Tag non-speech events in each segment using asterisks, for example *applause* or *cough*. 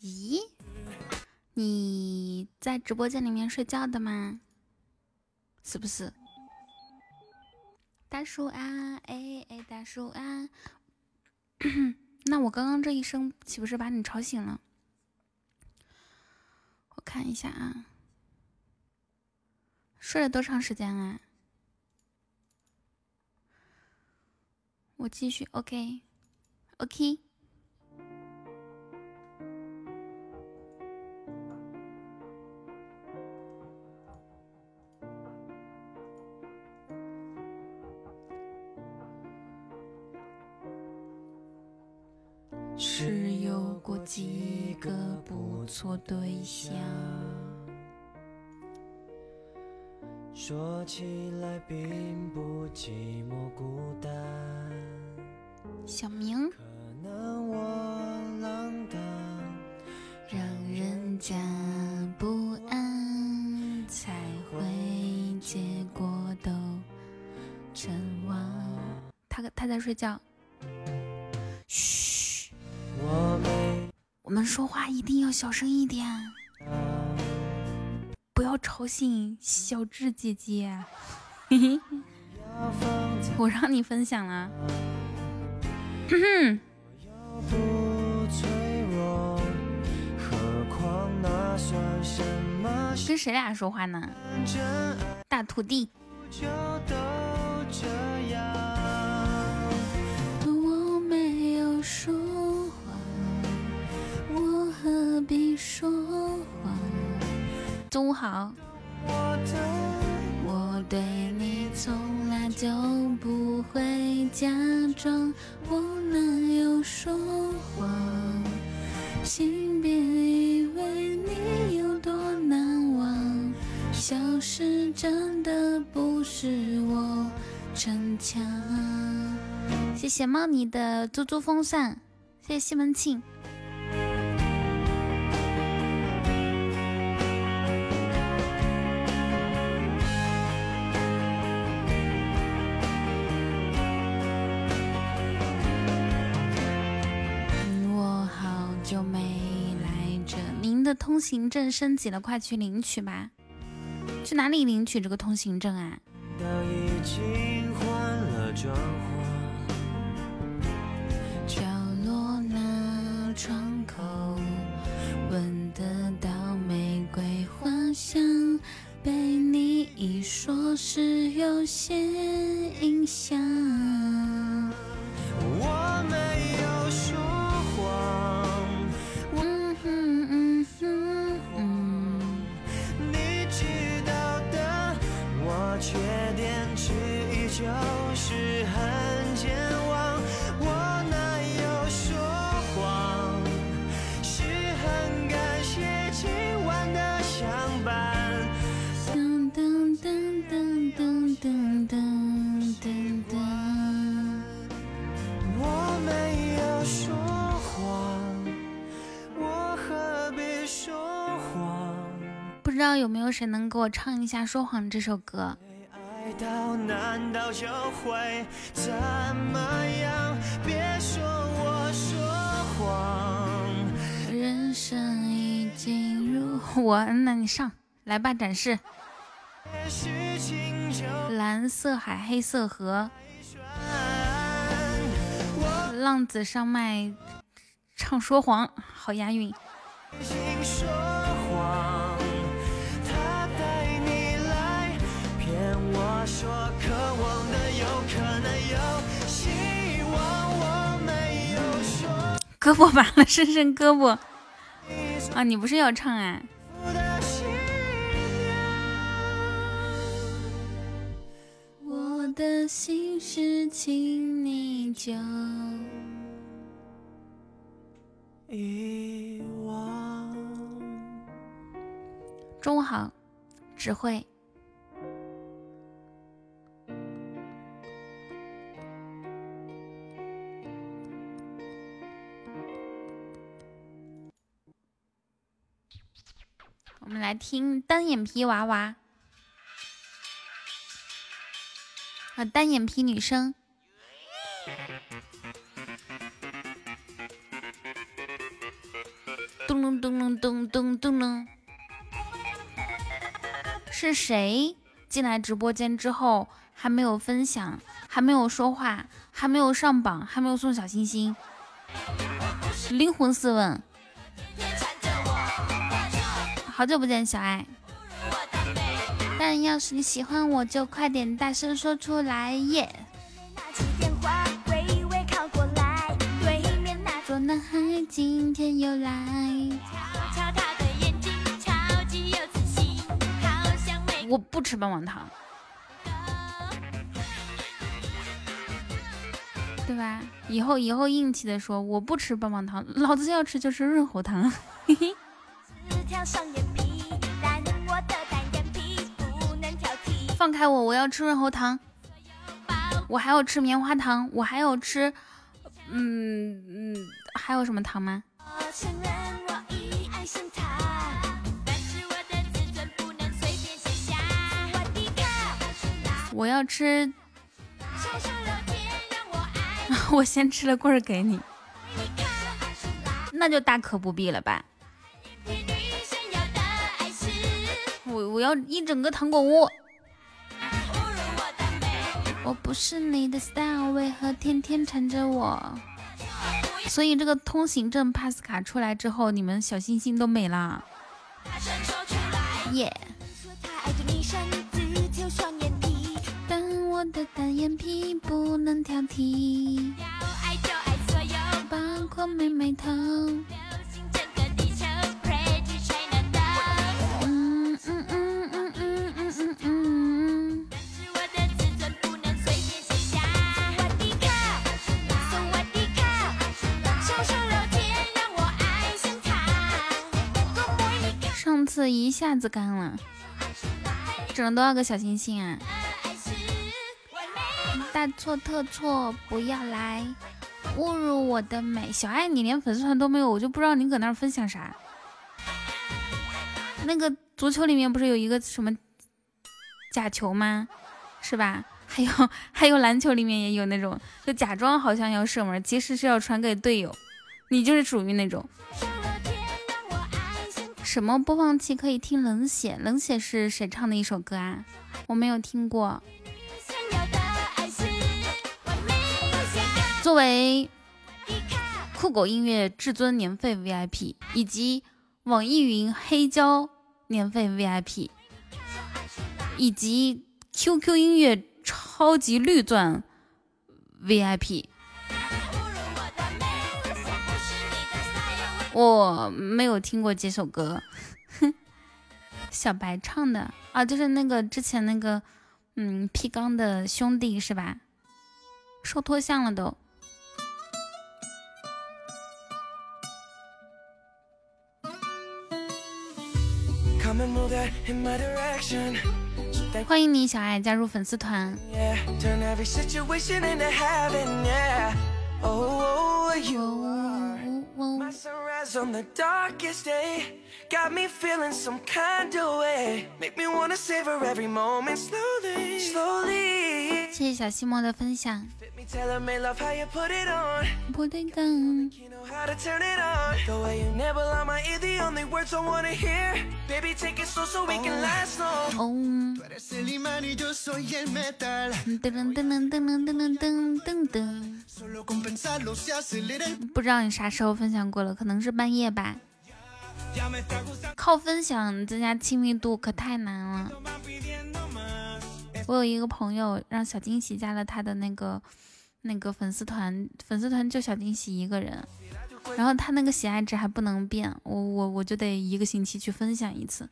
咦你在直播间里面睡觉的吗？是不是？大叔啊哎哎大叔啊。*coughs* 那我刚刚这一声岂不是把你吵醒了？我看一下啊。睡了多长时间啊？我继续，OK，OK。是有过几个不错对象。说起来并不寂寞孤单。小明。可能我浪荡，让人家不安，才会结果都成忘。他他在睡觉。嘘。我们说话一定要小声一点。吵醒小智姐姐，嘿嘿，我让你分享了。跟谁俩说话呢？大徒弟。我没有说谎，我何必说谎？中午好。我对你从来就不会假装，我哪有说谎？请别以为你有多难忘，消失真的不是我逞强。谢谢猫你的猪猪风扇，谢谢西门庆。通行证升级了，快去领取吧！去哪里领取这个通行证啊？当已经换了妆换角落那窗口，闻得到玫瑰花香，被你一说，是有些印象。我没就是很健忘，我哪有说谎？是很感谢今晚的相伴。噔噔噔噔噔噔噔噔噔。我没有说谎，我何必说谎？不知道有没有谁能给我唱一下《说谎》这首歌？到难道就会怎么样？别说我说谎。人生已经如我，那你上来吧，展示。蓝色海，黑色河。浪子上麦唱说谎，好押韵。胳膊完了，伸伸胳膊啊！你不是要唱啊？我的心事，请你就遗忘。中午好，智慧。我们来听单眼皮娃娃。啊，单眼皮女生。咚隆咚隆咚咚咚隆。是谁进来直播间之后还没有分享，还没有说话，还没有上榜，还没有送小心心？灵魂四问。好久不见，小爱。但要是你喜欢我，就快点大声说出来耶！男孩今天又来。我不吃棒棒糖，对吧？以后以后硬气的说我不吃棒棒糖，老子要吃就是润喉糖。嘿嘿。放开我，我要吃润喉糖。我还要吃棉花糖，我还要吃，嗯嗯。还有什么糖吗？我要吃，*laughs* 我先吃了棍儿给你，那就大可不必了吧。我我要一整个糖果屋。我不是你的 style，为何天天缠着我？所以这个通行证 pass 卡出来之后，你们小心心都没了。耶！但我的单眼皮不能挑剔，包括妹妹头。次一下子干了，整了多少个小星星啊！大错特错，不要来侮辱我的美。小爱，你连粉丝团都没有，我就不知道你搁那分享啥。那个足球里面不是有一个什么假球吗？是吧？还有还有篮球里面也有那种，就假装好像要射门，其实是要传给队友。你就是属于那种。什么播放器可以听冷血？冷血是谁唱的一首歌啊？我没有听过。作为酷狗音乐至尊年费 VIP 以及网易云黑胶年费 VIP 以及 QQ 音乐超级绿钻 VIP。我没有听过这首歌，小白唱的啊，就是那个之前那个，嗯，P 刚的兄弟是吧？受脱相了都。欢迎你，小爱加入粉丝团。On the darkest day got me feeling some kind of way. Make me wanna savor every moment slowly, slowly. 谢谢小西莫的分享。Tell me love how you put it on. Put it down. You know how to turn it on. The way you nibble on my ear, the only words I wanna hear. Baby, take it slow so we can last long. Oh. Tú eres el imán y yo soy el metal. Dun, dun, dun, dun, dun, dun, dun, dun. Solo con pensarlo se acelera. 不知道你啥时候分享过了，可能是半夜吧。靠分享增加亲密度可太难了。我有一个朋友让小惊喜加了他的那个。那个粉丝团，粉丝团就小惊喜一个人，然后他那个喜爱值还不能变，我我我就得一个星期去分享一次。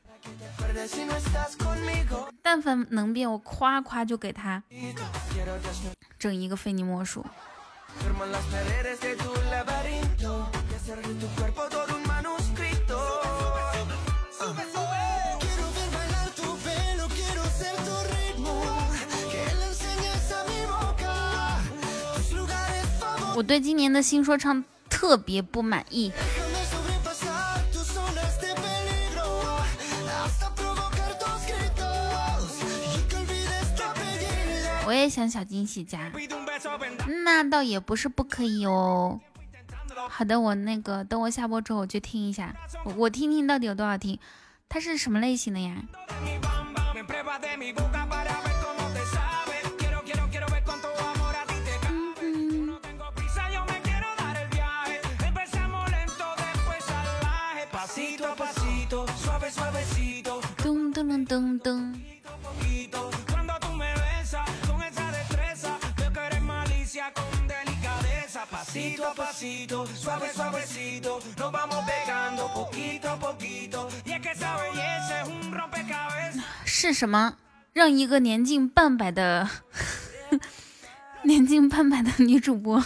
但凡能变，我夸夸就给他整一个非你莫属。我对今年的新说唱特别不满意。我也想小惊喜加，那倒也不是不可以哦。好的，我那个等我下播之后我去听一下，我我听听到底有多少听，它是什么类型的呀？是什么让一个年近半百的 *laughs* 年近半百的女主播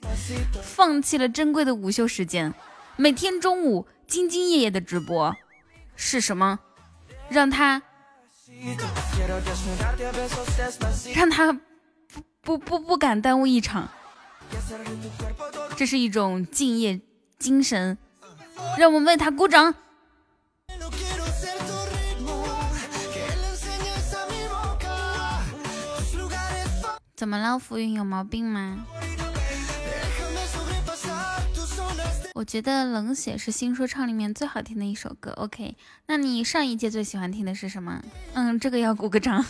*laughs* 放弃了珍贵的午休时间，每天中午兢兢业业的直播？是什么让她让她不不不不敢耽误一场？这是一种敬业精神，让我们为他鼓掌。怎么了，浮云有毛病吗？我觉得冷血是新说唱里面最好听的一首歌。OK，那你上一届最喜欢听的是什么？嗯，这个要鼓个掌，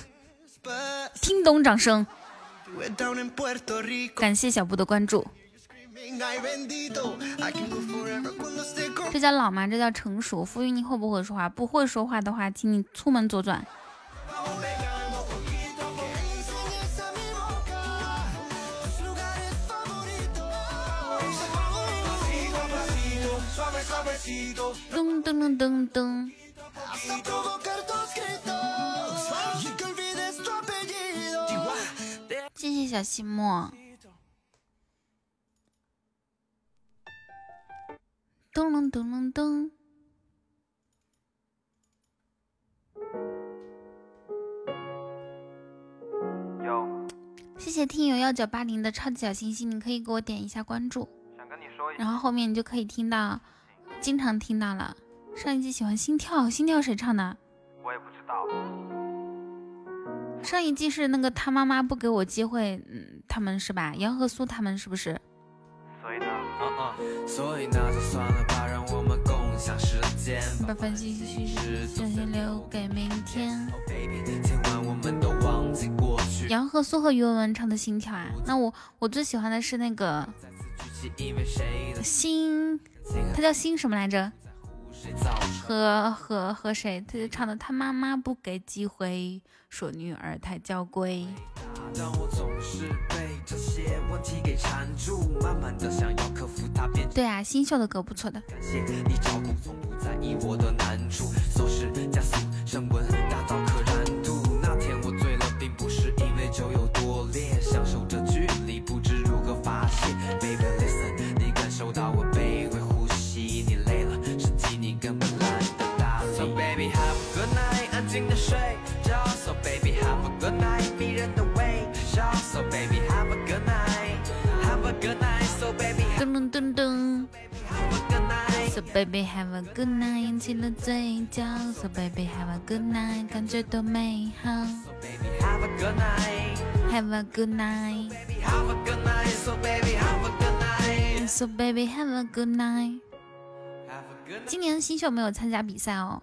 听懂掌声。感谢小布的关注。这叫老吗？这叫成熟。浮云，你会不会说话？不会说话的话，请你出门左转。噔噔噔噔噔。小西莫。咚咚咚咚咚。谢谢听友幺九八零的超级小星星，你可以给我点一下关注。想跟你说然后后面你就可以听到，经常听到了。上一季喜欢心跳，心跳谁唱的？我也不知道。上一季是那个他妈妈不给我机会，嗯，他们是吧？杨和苏他们是不是？所以呢？所以那就算了吧，让我们共享时间。把烦心事先留给明天。杨和苏和于文文唱的心跳啊，那我我最喜欢的是那个心，他叫心什么来着？和和和谁？他就唱的他妈妈不给机会。说女儿太娇贵。对啊，新秀的歌不错的。噔噔噔，So baby have a good night，扬起了嘴角，So baby have a good night，感觉多美好。So baby have a good night，have a good night，have a good night，So baby have a good night，So baby have a good night。今年新秀没有参加比赛哦。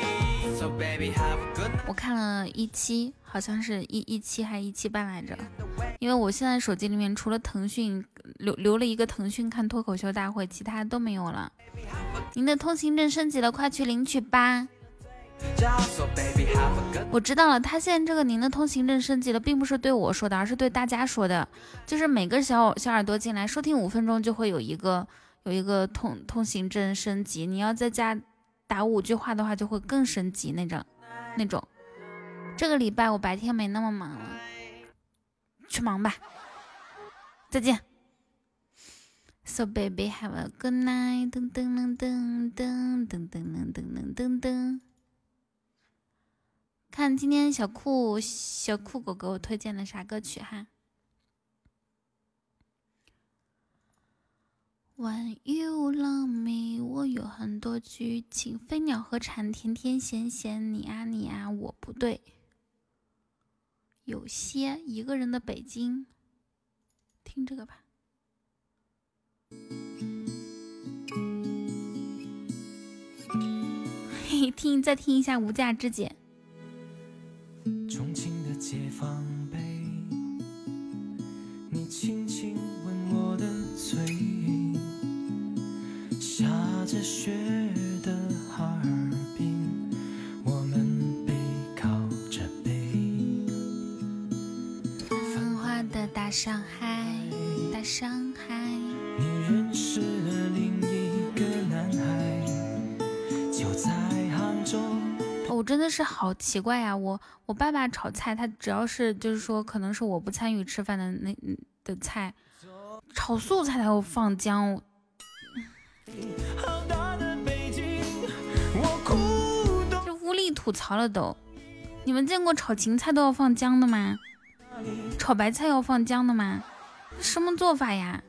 我看了一期，好像是一一期还一期半来着。因为我现在手机里面除了腾讯留留了一个腾讯看脱口秀大会，其他都没有了。您的通行证升级了，快去领取吧。我知道了，他现在这个您的通行证升级了，并不是对我说的，而是对大家说的。就是每个小小耳朵进来收听五分钟，就会有一个有一个通通行证升级。你要在家。打五句话的话就会更升级那种，那种。这个礼拜我白天没那么忙了，去忙吧，再见。So baby have a good night，噔噔噔噔噔噔噔噔噔噔噔。看今天小酷小酷狗给我推荐的啥歌曲哈？When you love me，我有很多剧情，飞鸟和蝉，甜甜咸咸，你啊你啊，我不对。有些一个人的北京，听这个吧。*laughs* 嘿，听，再听一下《无价之姐》。重庆的解放碑，你轻轻吻我的嘴，下着雪的哈尔滨，我们背靠着背，繁华的大上海，大上海。你认识了另一个男孩，就在杭州我真的是好奇怪呀！我我爸爸炒菜，他只要是就是说，可能是我不参与吃饭的那的菜，炒素菜他会放姜。这无力吐槽了都！你们见过炒芹菜都要放姜的吗？炒白菜要放姜的吗？什么做法呀？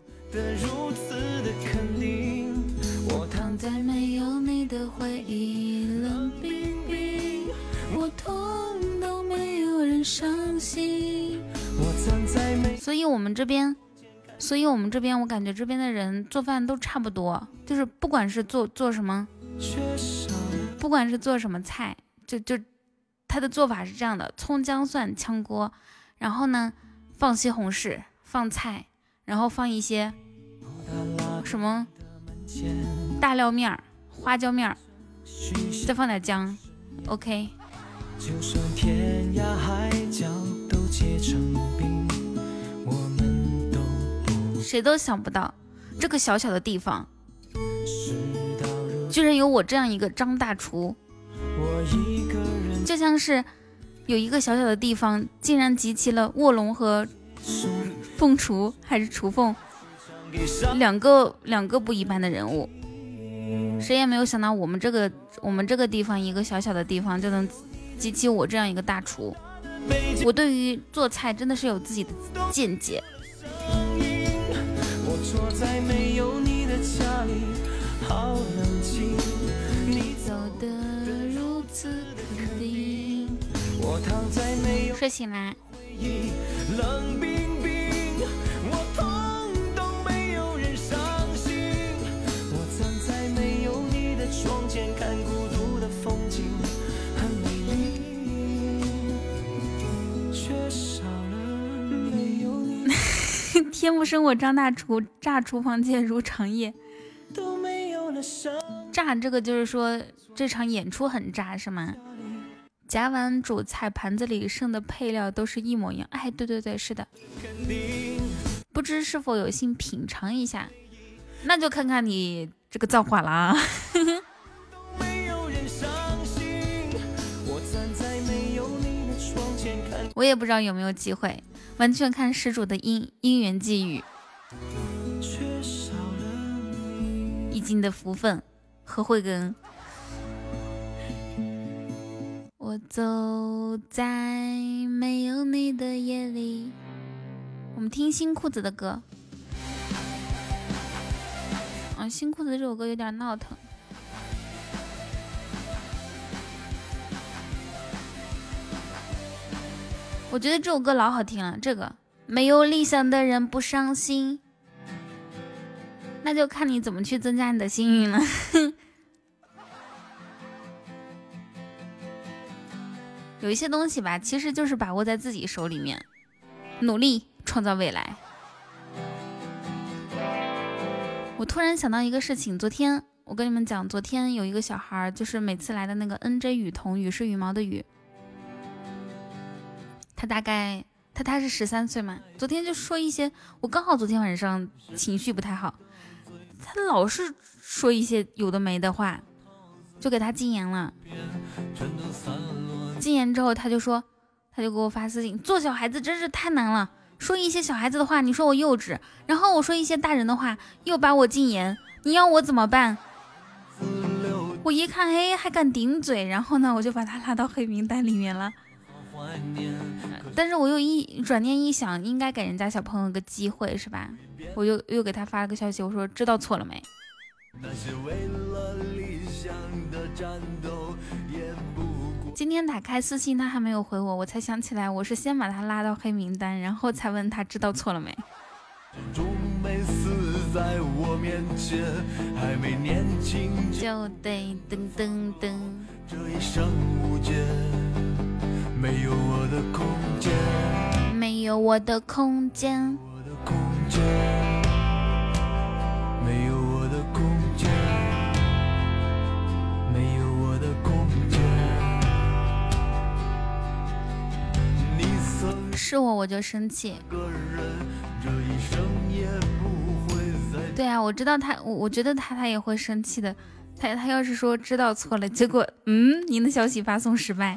我躺在没有你的回忆冷冰冰，我痛都没有人伤心。所以，我们这边，所以我们这边，我感觉这边的人做饭都差不多，就是不管是做做什么，不管是做什么菜，就就他的做法是这样的：葱姜蒜炝锅，然后呢放西红柿，放菜，然后放一些什么。大料面儿、花椒面儿，再放点姜，OK。谁都想不到，这个小小的地方，居然有我这样一个张大厨。就像是有一个小小的地方，竟然集齐了卧龙和凤雏，还是雏凤。两个两个不一般的人物，谁也没有想到我们这个我们这个地方一个小小的地方就能集齐我这样一个大厨。我对于做菜真的是有自己的见解。坐在没有你的家里，好冷。你走的如此肯定，我躺在没有睡醒啦。冷冰。*laughs* 天不生我张大厨，炸厨房界如长夜。炸这个就是说这场演出很炸是吗？夹完主菜盘子里剩的配料都是一模一样。哎，对对对，是的。不知是否有幸品尝一下？那就看看你这个造化了啊！*laughs* 我也不知道有没有机会。完全看施主的因因缘际遇，易经的福分和慧根。我走在没有你的夜里。我们听新裤子的歌。啊，新裤子这首歌有点闹腾。我觉得这首歌老好听了，这个没有理想的人不伤心，那就看你怎么去增加你的幸运了。*laughs* 有一些东西吧，其实就是把握在自己手里面，努力创造未来。我突然想到一个事情，昨天我跟你们讲，昨天有一个小孩，就是每次来的那个 NJ 雨桐，雨是羽毛的雨。他大概他他是十三岁嘛，昨天就说一些，我刚好昨天晚上情绪不太好，他老是说一些有的没的话，就给他禁言了。禁言之后他就说，他就给我发私信，做小孩子真是太难了，说一些小孩子的话，你说我幼稚，然后我说一些大人的话，又把我禁言，你要我怎么办？我一看，哎，还敢顶嘴，然后呢，我就把他拉到黑名单里面了。但是我又一转念一想，应该给人家小朋友个机会，是吧？我又又给他发了个消息，我说知道错了没？今天打开私信，他还没有回我，我才想起来，我是先把他拉到黑名单，然后才问他知道错了没。就得噔噔噔。没有我的空间，没有我的空间，没有我的空间，没有我的空间。是我我就生气。对啊，我知道他，我我觉得他他也会生气的。他他要是说知道错了，结果嗯，您的消息发送失败。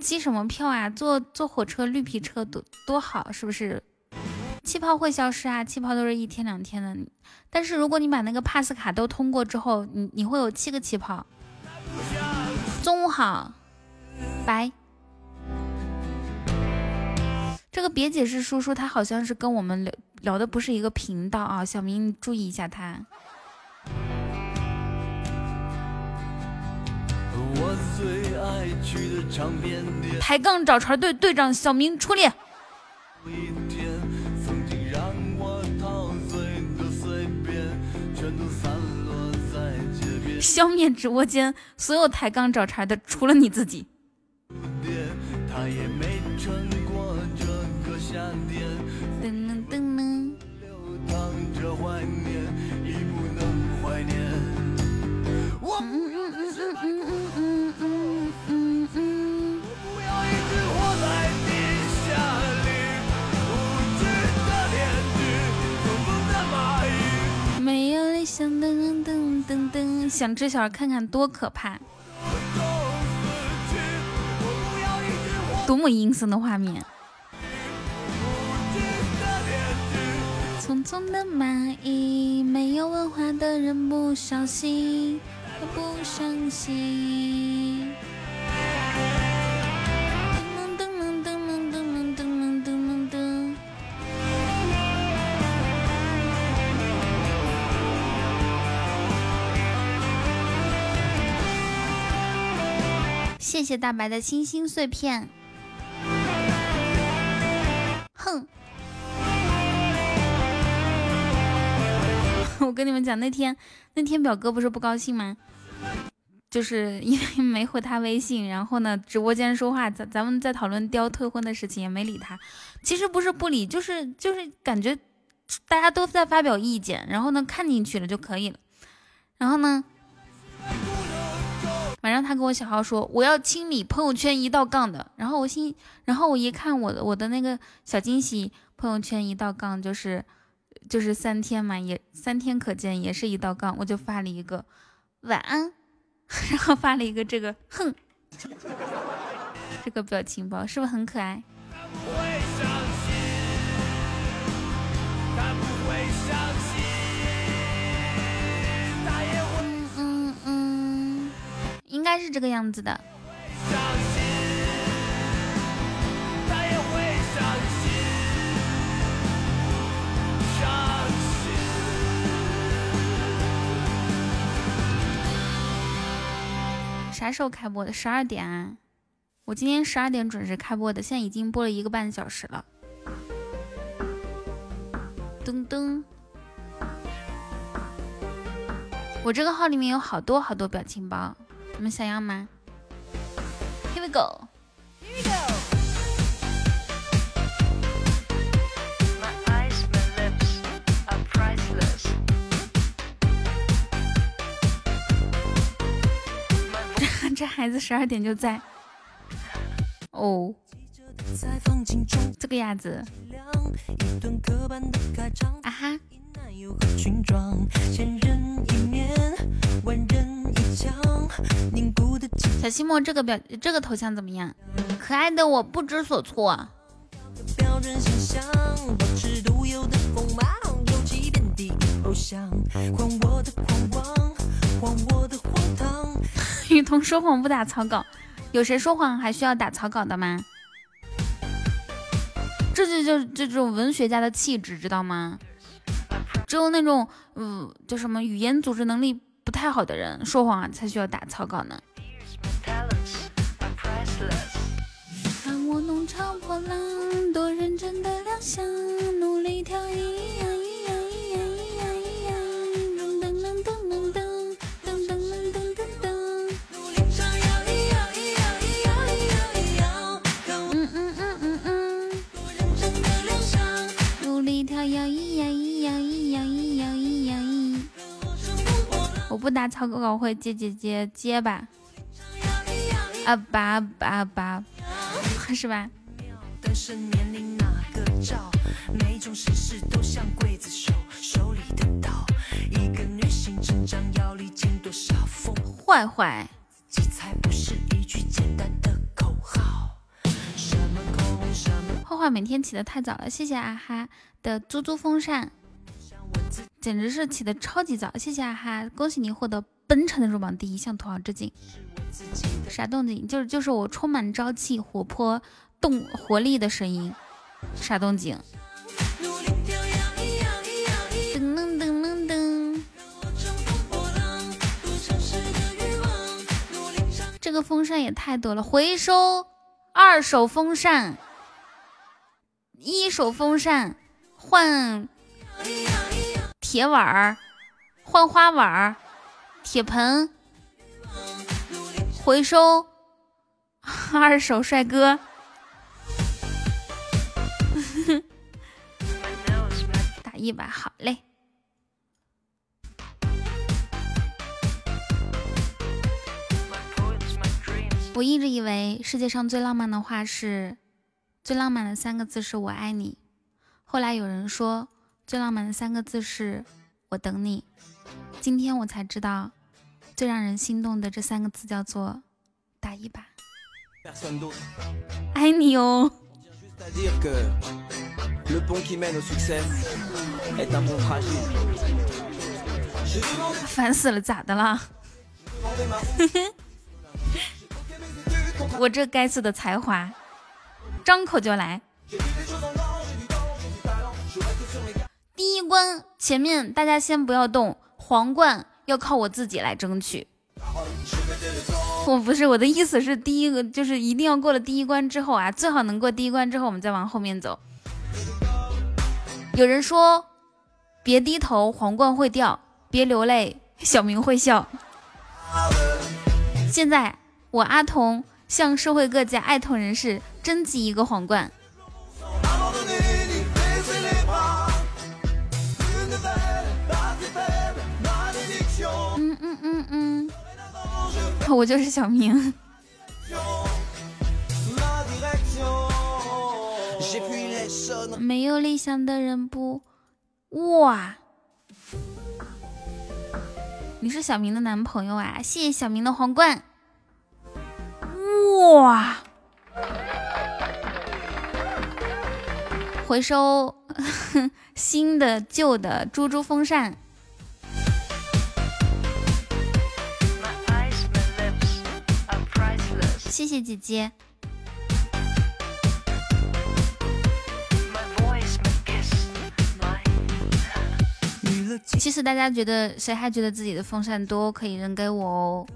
机什么票啊？坐坐火车绿皮车多多好，是不是？气泡会消失啊，气泡都是一天两天的。但是如果你把那个 pass 卡都通过之后，你你会有七个气泡。中午好，拜。这个别解释叔叔，他好像是跟我们聊聊的不是一个频道啊，小明你注意一下他。我最爱去的唱片店，抬杠找茬队队长小明出列。一天，曾经让我陶醉的碎片全都散落在街边。消灭直播间所有抬杠找茬的，除了你自己。他也没撑过这个夏天，噔噔噔噔，流淌着怀念。没有理想，噔噔噔噔，想知晓看看多可怕，多么阴森的画面。匆匆的蚂蚁，没有文化的人不小心。不相信。噔噔噔噔噔噔噔噔噔。谢谢大白的星星碎片。哼。*laughs* 我跟你们讲，那天那天表哥不是不高兴吗？就是因为 *laughs* 没回他微信，然后呢，直播间说话，咱咱们在讨论雕退婚的事情，也没理他。其实不是不理，就是就是感觉大家都在发表意见，然后呢看进去了就可以了。然后呢，晚上他跟我小号说我要清理朋友圈一道杠的，然后我心，然后我一看我的我的那个小惊喜朋友圈一道杠就是就是三天嘛，也三天可见，也是一道杠，我就发了一个晚安。*laughs* 然后发了一个这个哼，这个表情包是不是很可爱？嗯嗯，应该是这个样子的。啥时候开播的？十二点啊！我今天十二点准时开播的，现在已经播了一个半小时了。噔噔，我这个号里面有好多好多表情包，你们想要吗？Here we go。这这孩子十二点就在哦，这个样子啊哈。小西莫，这个表这个头像怎么样？可爱的我不知所措。*laughs* 雨桐说谎不打草稿，有谁说谎还需要打草稿的吗？这就就这种文学家的气质，知道吗？只有那种嗯，叫什么语言组织能力不太好的人说谎才需要打草稿呢。看我弄潮破浪，多认真的亮相，努力跳一呀一我不打草稿会接接接接吧。啊吧吧吧，*laughs* 是吧？坏坏。坏坏每天起的太早了，谢谢阿哈的租租风扇，简直是起的超级早，谢谢阿哈，恭喜你获得奔腾的入榜第一，向土豪致敬。啥动静？就是就是我充满朝气、活泼、动活力的声音。啥动静？噔噔噔噔噔。这个风扇也太多了，回收二手风扇，一手风扇换铁碗儿，换花碗儿，铁盆。回收二手帅哥，*laughs* 打一把好嘞。我一直以为世界上最浪漫的话是，最浪漫的三个字是我爱你。后来有人说，最浪漫的三个字是我等你。今天我才知道。最让人心动的这三个字叫做“打一把”，爱你哦。烦死了，咋的了？*laughs* *laughs* 我这该死的才华，张口就来。第一关前面大家先不要动，皇冠。要靠我自己来争取。我不是我的意思是，第一个就是一定要过了第一关之后啊，最好能过第一关之后，我们再往后面走。有人说，别低头，皇冠会掉；别流泪，小明会笑。现在我阿童向社会各界爱童人士征集一个皇冠。*laughs* 我就是小明。没有理想的人不哇？你是小明的男朋友啊？谢谢小明的皇冠。哇！回收 *laughs* 新的、旧的猪猪风扇。谢谢姐姐。其实大家觉得谁还觉得自己的风扇多，可以扔给我哦。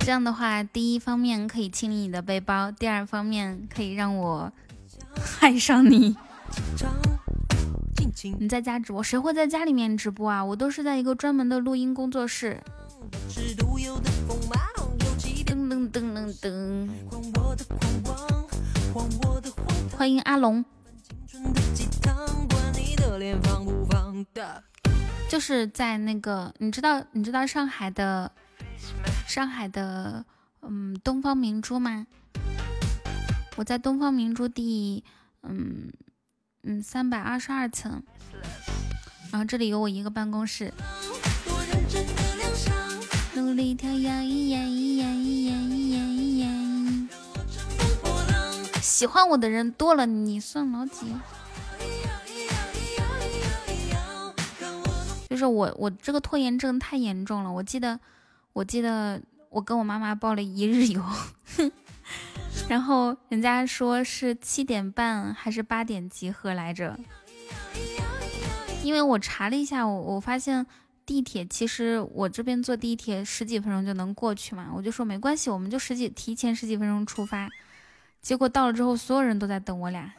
这样的话，第一方面可以清理你的背包，第二方面可以让我爱上你。你在家直播，谁会在家里面直播啊？我都是在一个专门的录音工作室。噔噔噔噔噔噔，欢迎阿龙。就是在那个，你知道你知道上海的上海的嗯东方明珠吗？我在东方明珠第嗯嗯三百二十二层，然后这里有我一个办公室。努力跳跃，一眼一眼一喜欢我的人多了，你算老几？就是我，我这个拖延症太严重了。我记得，我记得我跟我妈妈报了一日游，*laughs* 然后人家说是七点半还是八点集合来着。因为我查了一下，我我发现地铁其实我这边坐地铁十几分钟就能过去嘛，我就说没关系，我们就十几提前十几分钟出发。结果到了之后，所有人都在等我俩，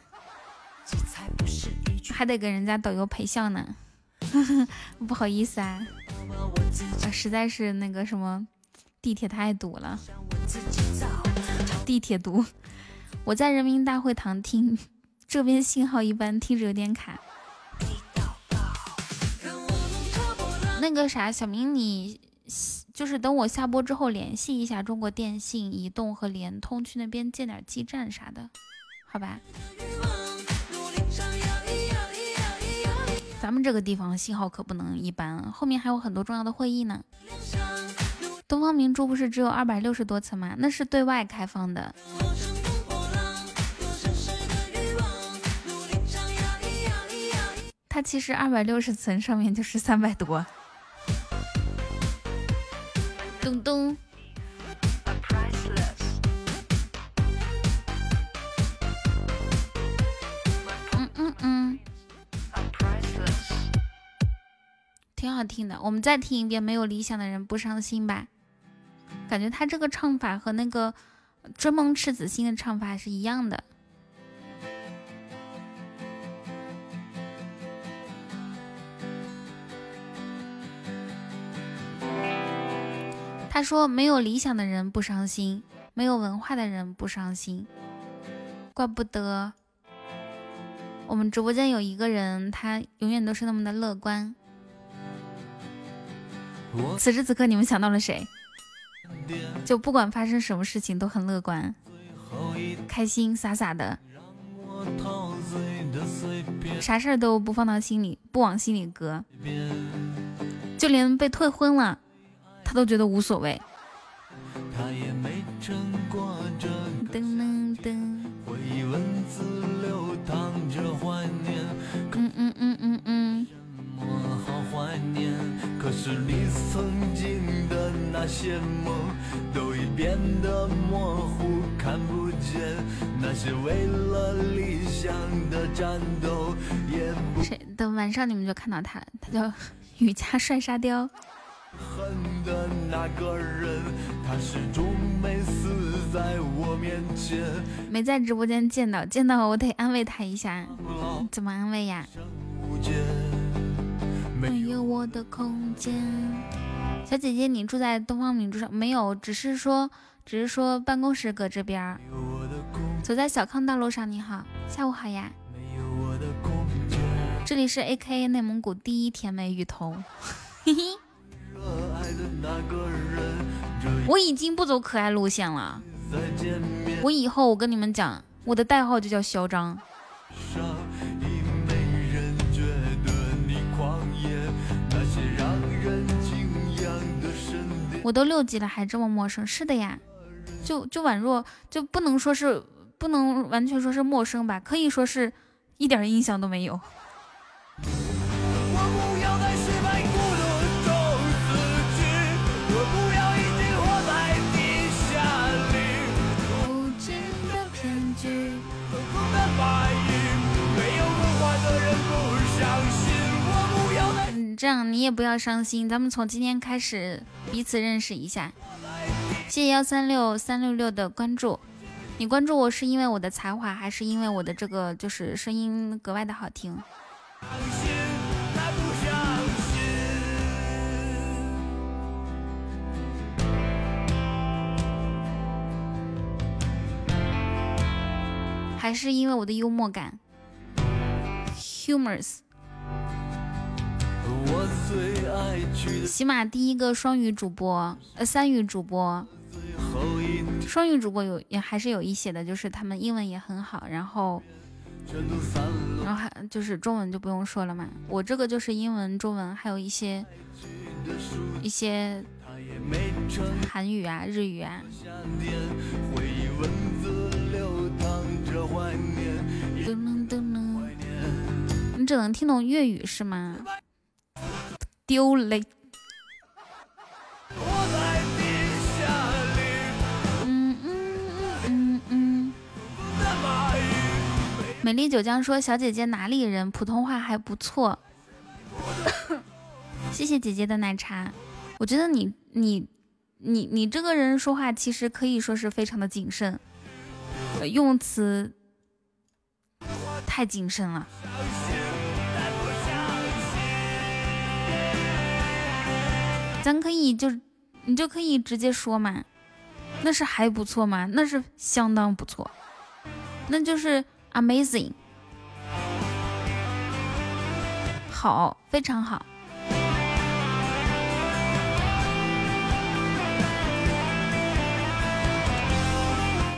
还得给人家导游陪笑呢。*laughs* 不好意思啊，实在是那个什么，地铁太堵了，地铁堵。我在人民大会堂听，这边信号一般，听着有点卡。那个啥，小明，你就是等我下播之后联系一下中国电信、移动和联通，去那边建点基站啥的，好吧？咱们这个地方信号可不能一般，后面还有很多重要的会议呢。东方明珠不是只有二百六十多层吗？那是对外开放的。它其实二百六十层上面就是三百多。咚咚。嗯嗯嗯。挺好听的，我们再听一遍。没有理想的人不伤心吧？感觉他这个唱法和那个追梦赤子心的唱法是一样的。他说：“没有理想的人不伤心，没有文化的人不伤心。怪不得我们直播间有一个人，他永远都是那么的乐观。”此时此刻，你们想到了谁？就不管发生什么事情都很乐观、开心、洒洒的，啥事儿都不放到心里，不往心里搁，就连被退婚了，他都觉得无所谓。噔噔噔。嗯嗯嗯嗯嗯。可是你曾经的那些梦都已变得模糊看不见那些为了理想的战斗也不谁等晚上你们就看到他他叫 *laughs* 雨家帅沙雕恨的那个人他始终没死在我面前没在直播间见到见到我得安慰他一下怎么安慰呀没有我的空间，小姐姐，你住在东方明珠上没有？只是说，只是说办公室搁这边。走在小康道路上，你好，下午好呀。这里是 A K 内蒙古第一甜美雨桐。嘿嘿。我已经不走可爱路线了。我以后我跟你们讲，我的代号就叫嚣张。我都六级了，还这么陌生？是的呀，就就宛若就不能说是不能完全说是陌生吧，可以说是一点印象都没有。这样你也不要伤心，咱们从今天开始彼此认识一下。谢谢幺三六三六六的关注，你关注我是因为我的才华，还是因为我的这个就是声音格外的好听，还是因为我的幽默感，humorous。起码第一个双语主播，呃，三语主播，双语主播有也还是有一些的，就是他们英文也很好，然后，然后还就是中文就不用说了嘛。我这个就是英文、中文，还有一些一些韩语啊、日语啊。噔噔噔噔，你只能听懂粤语是吗？丢嘞！嗯嗯嗯嗯。美丽九江说：“小姐姐哪里人？普通话还不错。”谢谢姐姐的奶茶。我觉得你你你你这个人说话其实可以说是非常的谨慎，用词太谨慎了。咱可以就，你就可以直接说嘛，那是还不错嘛，那是相当不错，那就是 amazing，好，非常好，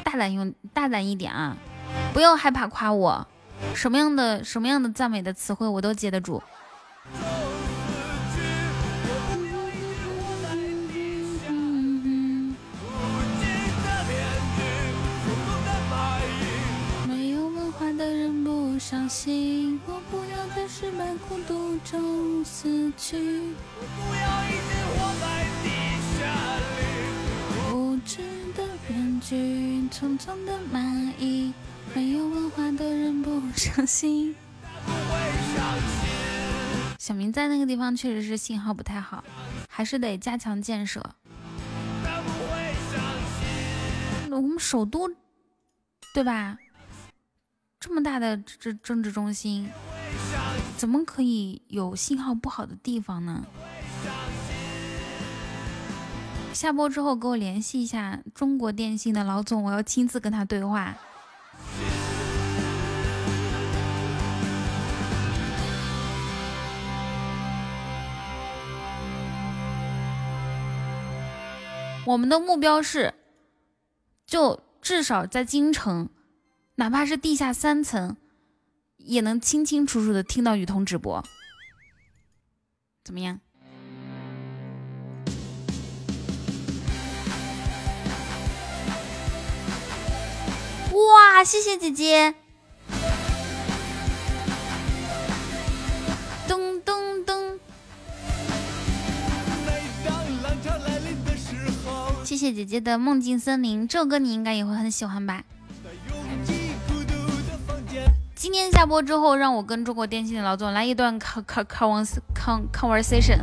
大胆用，大胆一点啊，不要害怕夸我，什么样的什么样的赞美的词汇我都接得住。伤心我不要在失败孤独中死去。不要一直活在地下里。无知的人群，匆匆的蚂蚁，没有文化的人不伤心。小明在那个地方确实是信号不太好，还是得加强建设。我们首都，对吧？这么大的这政治中心，怎么可以有信号不好的地方呢？下播之后给我联系一下中国电信的老总，我要亲自跟他对话。我们的目标是，就至少在京城。哪怕是地下三层，也能清清楚楚的听到雨桐直播，怎么样？哇，谢谢姐姐！咚咚咚！谢谢姐姐的梦境森林，这首歌你应该也会很喜欢吧？今天下播之后，让我跟中国电信的老总来一段 con con con conversation。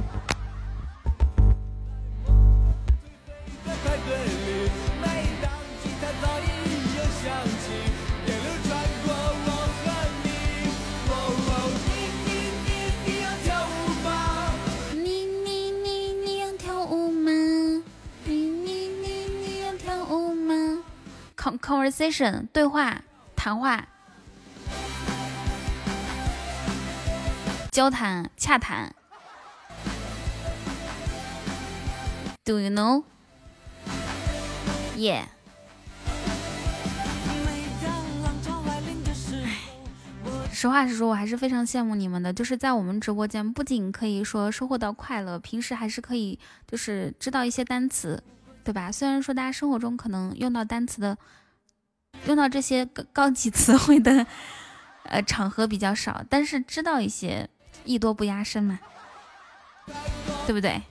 你你你你要跳舞吗？你你你你要跳舞吗？con conversation 对话谈话。交谈、洽谈，Do you know? Yeah. 实话实说，我还是非常羡慕你们的。就是在我们直播间，不仅可以说收获到快乐，平时还是可以就是知道一些单词，对吧？虽然说大家生活中可能用到单词的，用到这些高高级词汇的，呃，场合比较少，但是知道一些。艺多不压身嘛，对不对？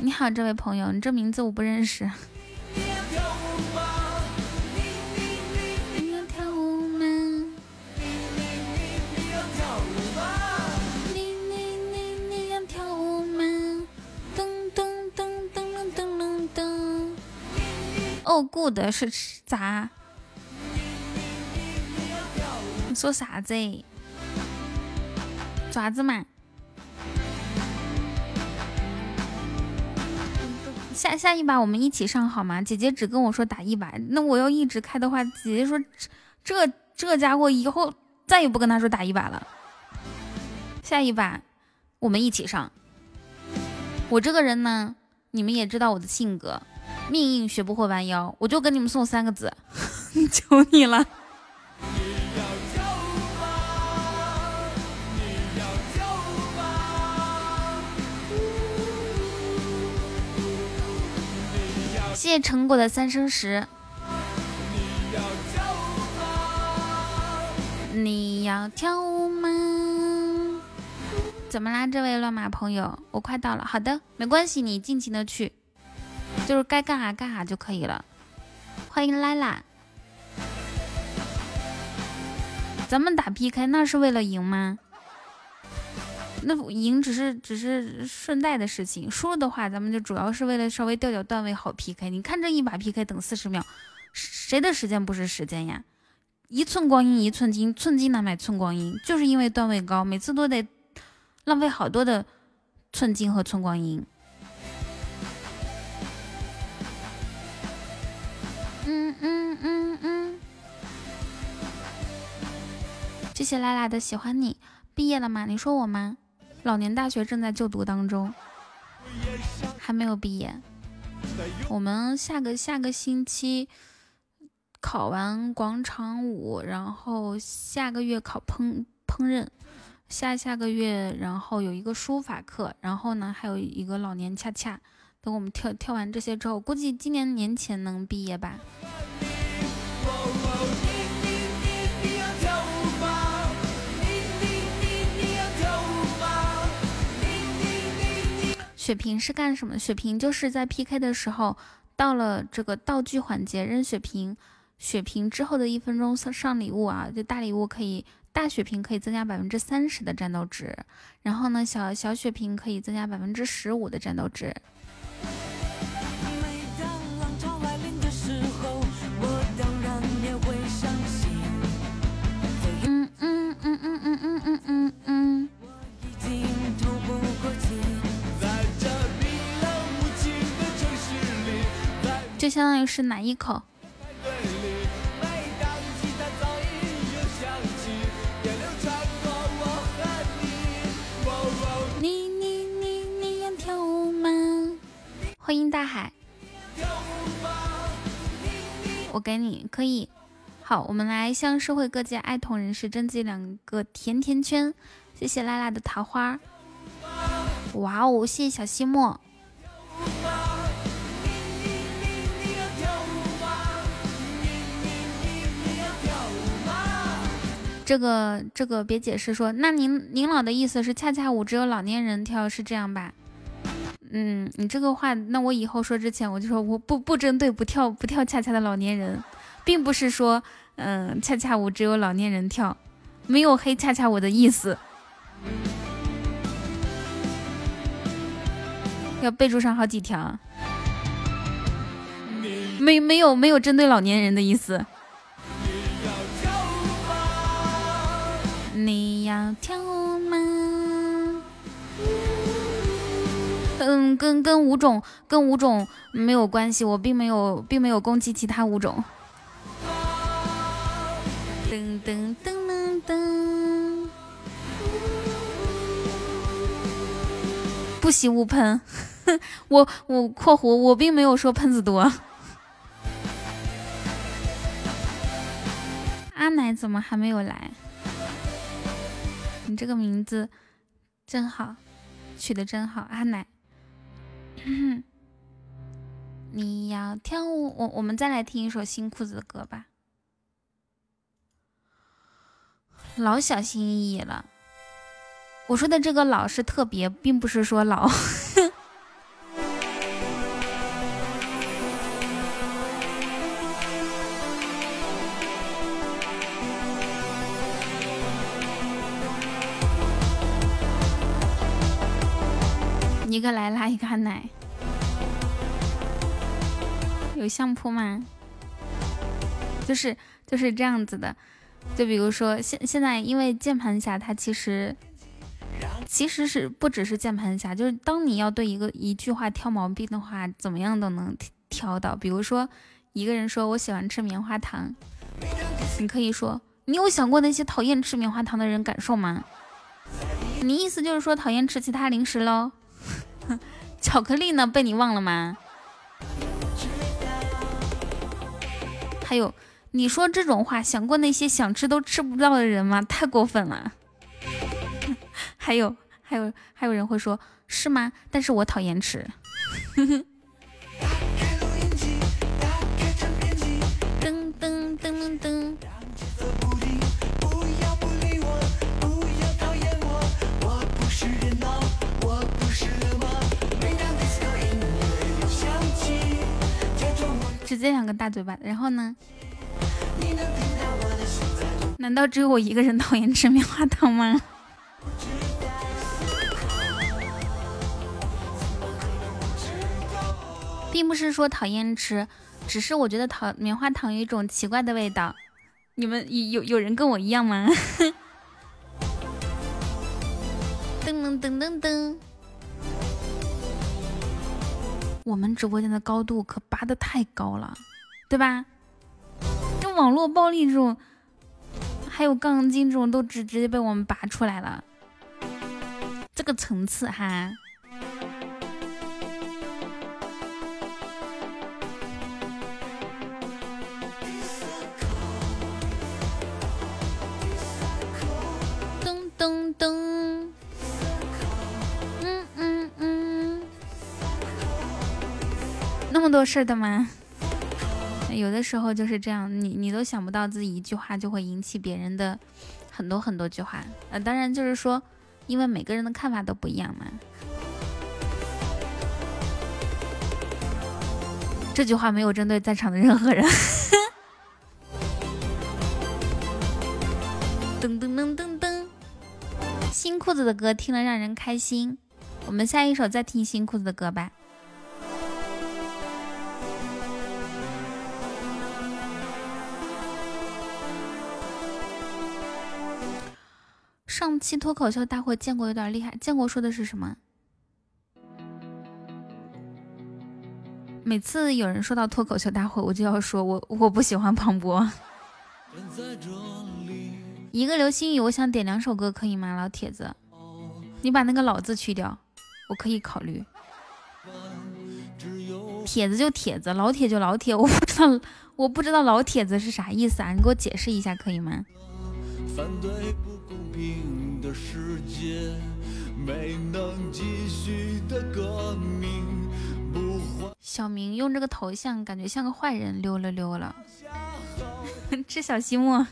你好，这位朋友，你这名字我不认识。哦，good 是咋说啥子？爪子嘛？下下一把我们一起上好吗？姐姐只跟我说打一把，那我要一直开的话，姐姐说这这家伙以后再也不跟他说打一把了。下一把我们一起上。我这个人呢，你们也知道我的性格，命硬学不会弯腰，我就跟你们送三个字，*laughs* 求你了。谢成果的三生石。你要跳舞吗？怎么啦，这位乱码朋友？我快到了。好的，没关系，你尽情的去，就是该干啥干啥就可以了。欢迎拉拉。咱们打 PK 那是为了赢吗？那赢只是只是顺带的事情，输了的话，咱们就主要是为了稍微调调段位好 PK。你看这一把 PK 等四十秒，谁的时间不是时间呀？一寸光阴一寸金，寸金难买寸光阴，就是因为段位高，每次都得浪费好多的寸金和寸光阴。嗯嗯嗯嗯，谢谢拉拉的喜欢你，毕业了吗？你说我吗？老年大学正在就读当中，还没有毕业。我们下个下个星期考完广场舞，然后下个月考烹烹饪，下下个月然后有一个书法课，然后呢还有一个老年恰恰。等我们跳跳完这些之后，估计今年年前能毕业吧。血瓶是干什么？血瓶就是在 PK 的时候，到了这个道具环节扔血瓶，血瓶之后的一分钟上上礼物啊，就大礼物可以大血瓶可以增加百分之三十的战斗值，然后呢小小血瓶可以增加百分之十五的战斗值。就相当于是奶一口。你你你你要跳舞吗？欢迎大海。我给你可以。好，我们来向社会各界爱童人士征集两个甜甜圈。谢谢拉拉的桃花。哇哦，谢谢小西莫。这个这个别解释说，那您您老的意思是恰恰舞只有老年人跳是这样吧？嗯，你这个话，那我以后说之前我就说我不不针对不跳不跳恰恰的老年人，并不是说嗯恰恰舞只有老年人跳，没有黑恰恰舞的意思，要备注上好几条，没没有没有针对老年人的意思。你要跳舞吗？嗯，跟跟舞种跟舞种没有关系，我并没有并没有攻击其他舞种。噔噔噔噔噔，不喜勿喷。*laughs* 我我括弧我并没有说喷子多。阿奶怎么还没有来？你这个名字真好，取的真好，阿奶。你要跳舞，我我们再来听一首新裤子的歌吧。老小心翼翼了，我说的这个老是特别，并不是说老。一个来拉一个奶，有相扑吗？就是就是这样子的，就比如说现现在因为键盘侠他其实其实是不只是键盘侠，就是当你要对一个一句话挑毛病的话，怎么样都能挑到。比如说，一个人说我喜欢吃棉花糖，你可以说你有想过那些讨厌吃棉花糖的人感受吗？你意思就是说讨厌吃其他零食喽？*laughs* 巧克力呢？被你忘了吗？还有，你说这种话，想过那些想吃都吃不到的人吗？太过分了。*laughs* 还有，还有，还有人会说，是吗？但是我讨厌吃。噔噔噔噔。直接两个大嘴巴，然后呢？难道只有我一个人讨厌吃棉花糖吗？*laughs* 并不是说讨厌吃，只是我觉得讨棉花糖有一种奇怪的味道。你们有有人跟我一样吗？*laughs* 噔噔噔噔噔。我们直播间的高度可拔的太高了，对吧？这网络暴力这种，还有杠精这种，都直直接被我们拔出来了。这个层次哈。多事的吗？有的时候就是这样，你你都想不到自己一句话就会引起别人的很多很多句话。呃，当然就是说，因为每个人的看法都不一样嘛。这句话没有针对在场的任何人。*laughs* 噔噔噔噔噔，新裤子的歌听了让人开心。我们下一首再听新裤子的歌吧。上期脱口秀大会，建国有点厉害。建国说的是什么？每次有人说到脱口秀大会，我就要说我我不喜欢庞博。一个流星雨，我想点两首歌，可以吗，老铁子？你把那个老字去掉，我可以考虑。铁子就铁子，老铁就老铁，我不知道我不知道老铁子是啥意思啊？你给我解释一下可以吗？小明用这个头像，感觉像个坏人，溜了溜了。*laughs* 吃小西莫。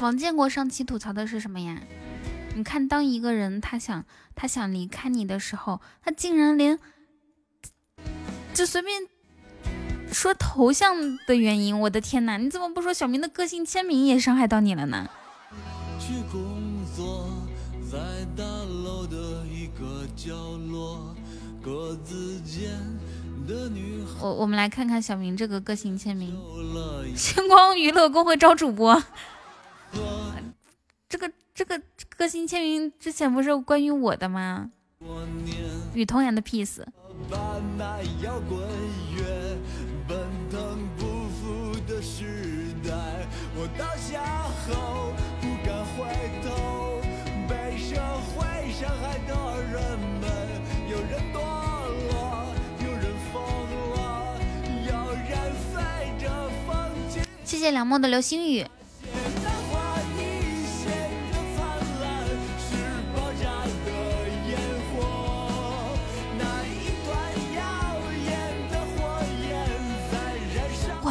王建国上期吐槽的是什么呀？你看，当一个人他想他想离开你的时候，他竟然连就随便说头像的原因。我的天哪，你怎么不说小明的个性签名也伤害到你了呢？我我们来看看小明这个个性签名。星光娱乐公会招主播。这个这个个性签名之前不是关于我的吗？与童年的 peace 奔腾不复的时代我倒下后不敢回头被社会伤害的人们有人堕落有人疯了有人随着风去谢谢梁墨的流星雨。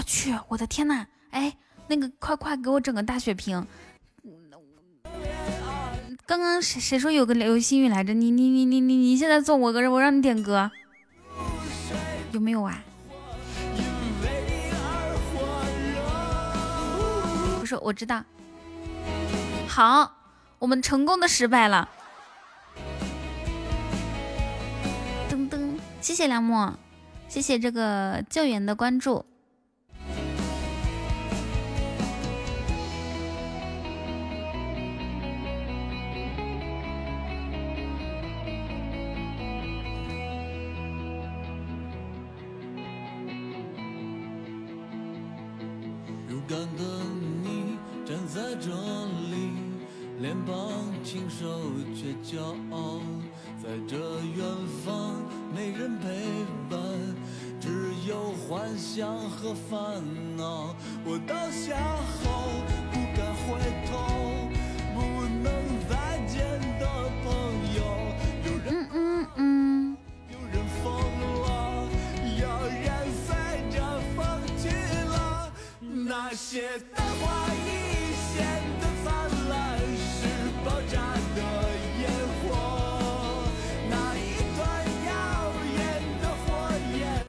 去，我的天呐！哎，那个，快快给我整个大血瓶！刚刚谁谁说有个流星雨来着？你你你你你你现在做我个人，我让你点歌，有没有啊？不是，我知道。好，我们成功的失败了。噔噔谢谢梁木，谢谢这个救援的关注。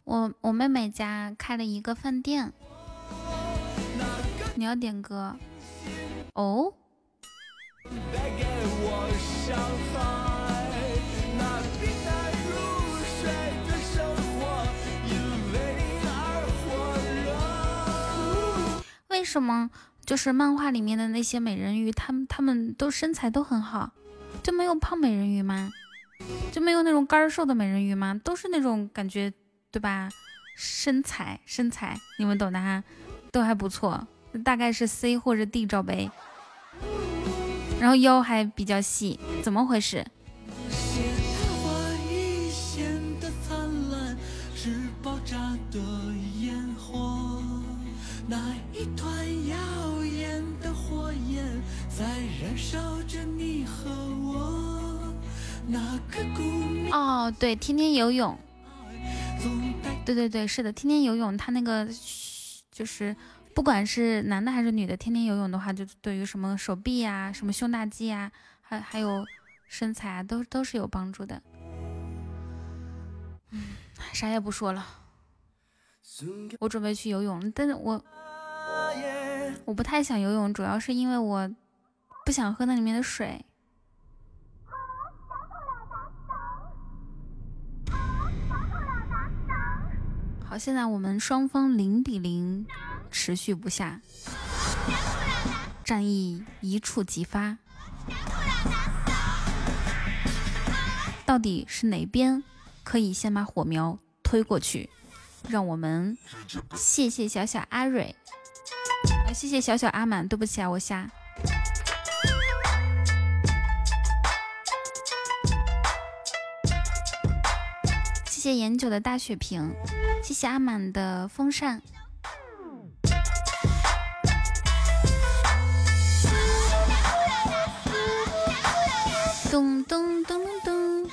我我妹妹家开了一个饭店，你要点歌哦。为什么就是漫画里面的那些美人鱼，他们他们都身材都很好，就没有胖美人鱼吗？就没有那种干瘦的美人鱼吗？都是那种感觉，对吧？身材身材，你们懂的哈，都还不错，大概是 C 或者 D 罩杯，然后腰还比较细，怎么回事？哦，对，天天游泳。对对对，是的，天天游泳，他那个就是不管是男的还是女的，天天游泳的话，就对于什么手臂啊、什么胸大肌啊，还还有身材啊，都都是有帮助的。嗯，啥也不说了，我准备去游泳，但是我我不太想游泳，主要是因为我不想喝那里面的水。好，现在我们双方零比零，持续不下，战役一触即发，到底是哪边可以先把火苗推过去？让我们谢谢小小阿蕊，谢谢小小阿满，对不起啊，我瞎。谢谢颜九的大血瓶。谢谢阿满的风扇。咚咚咚咚。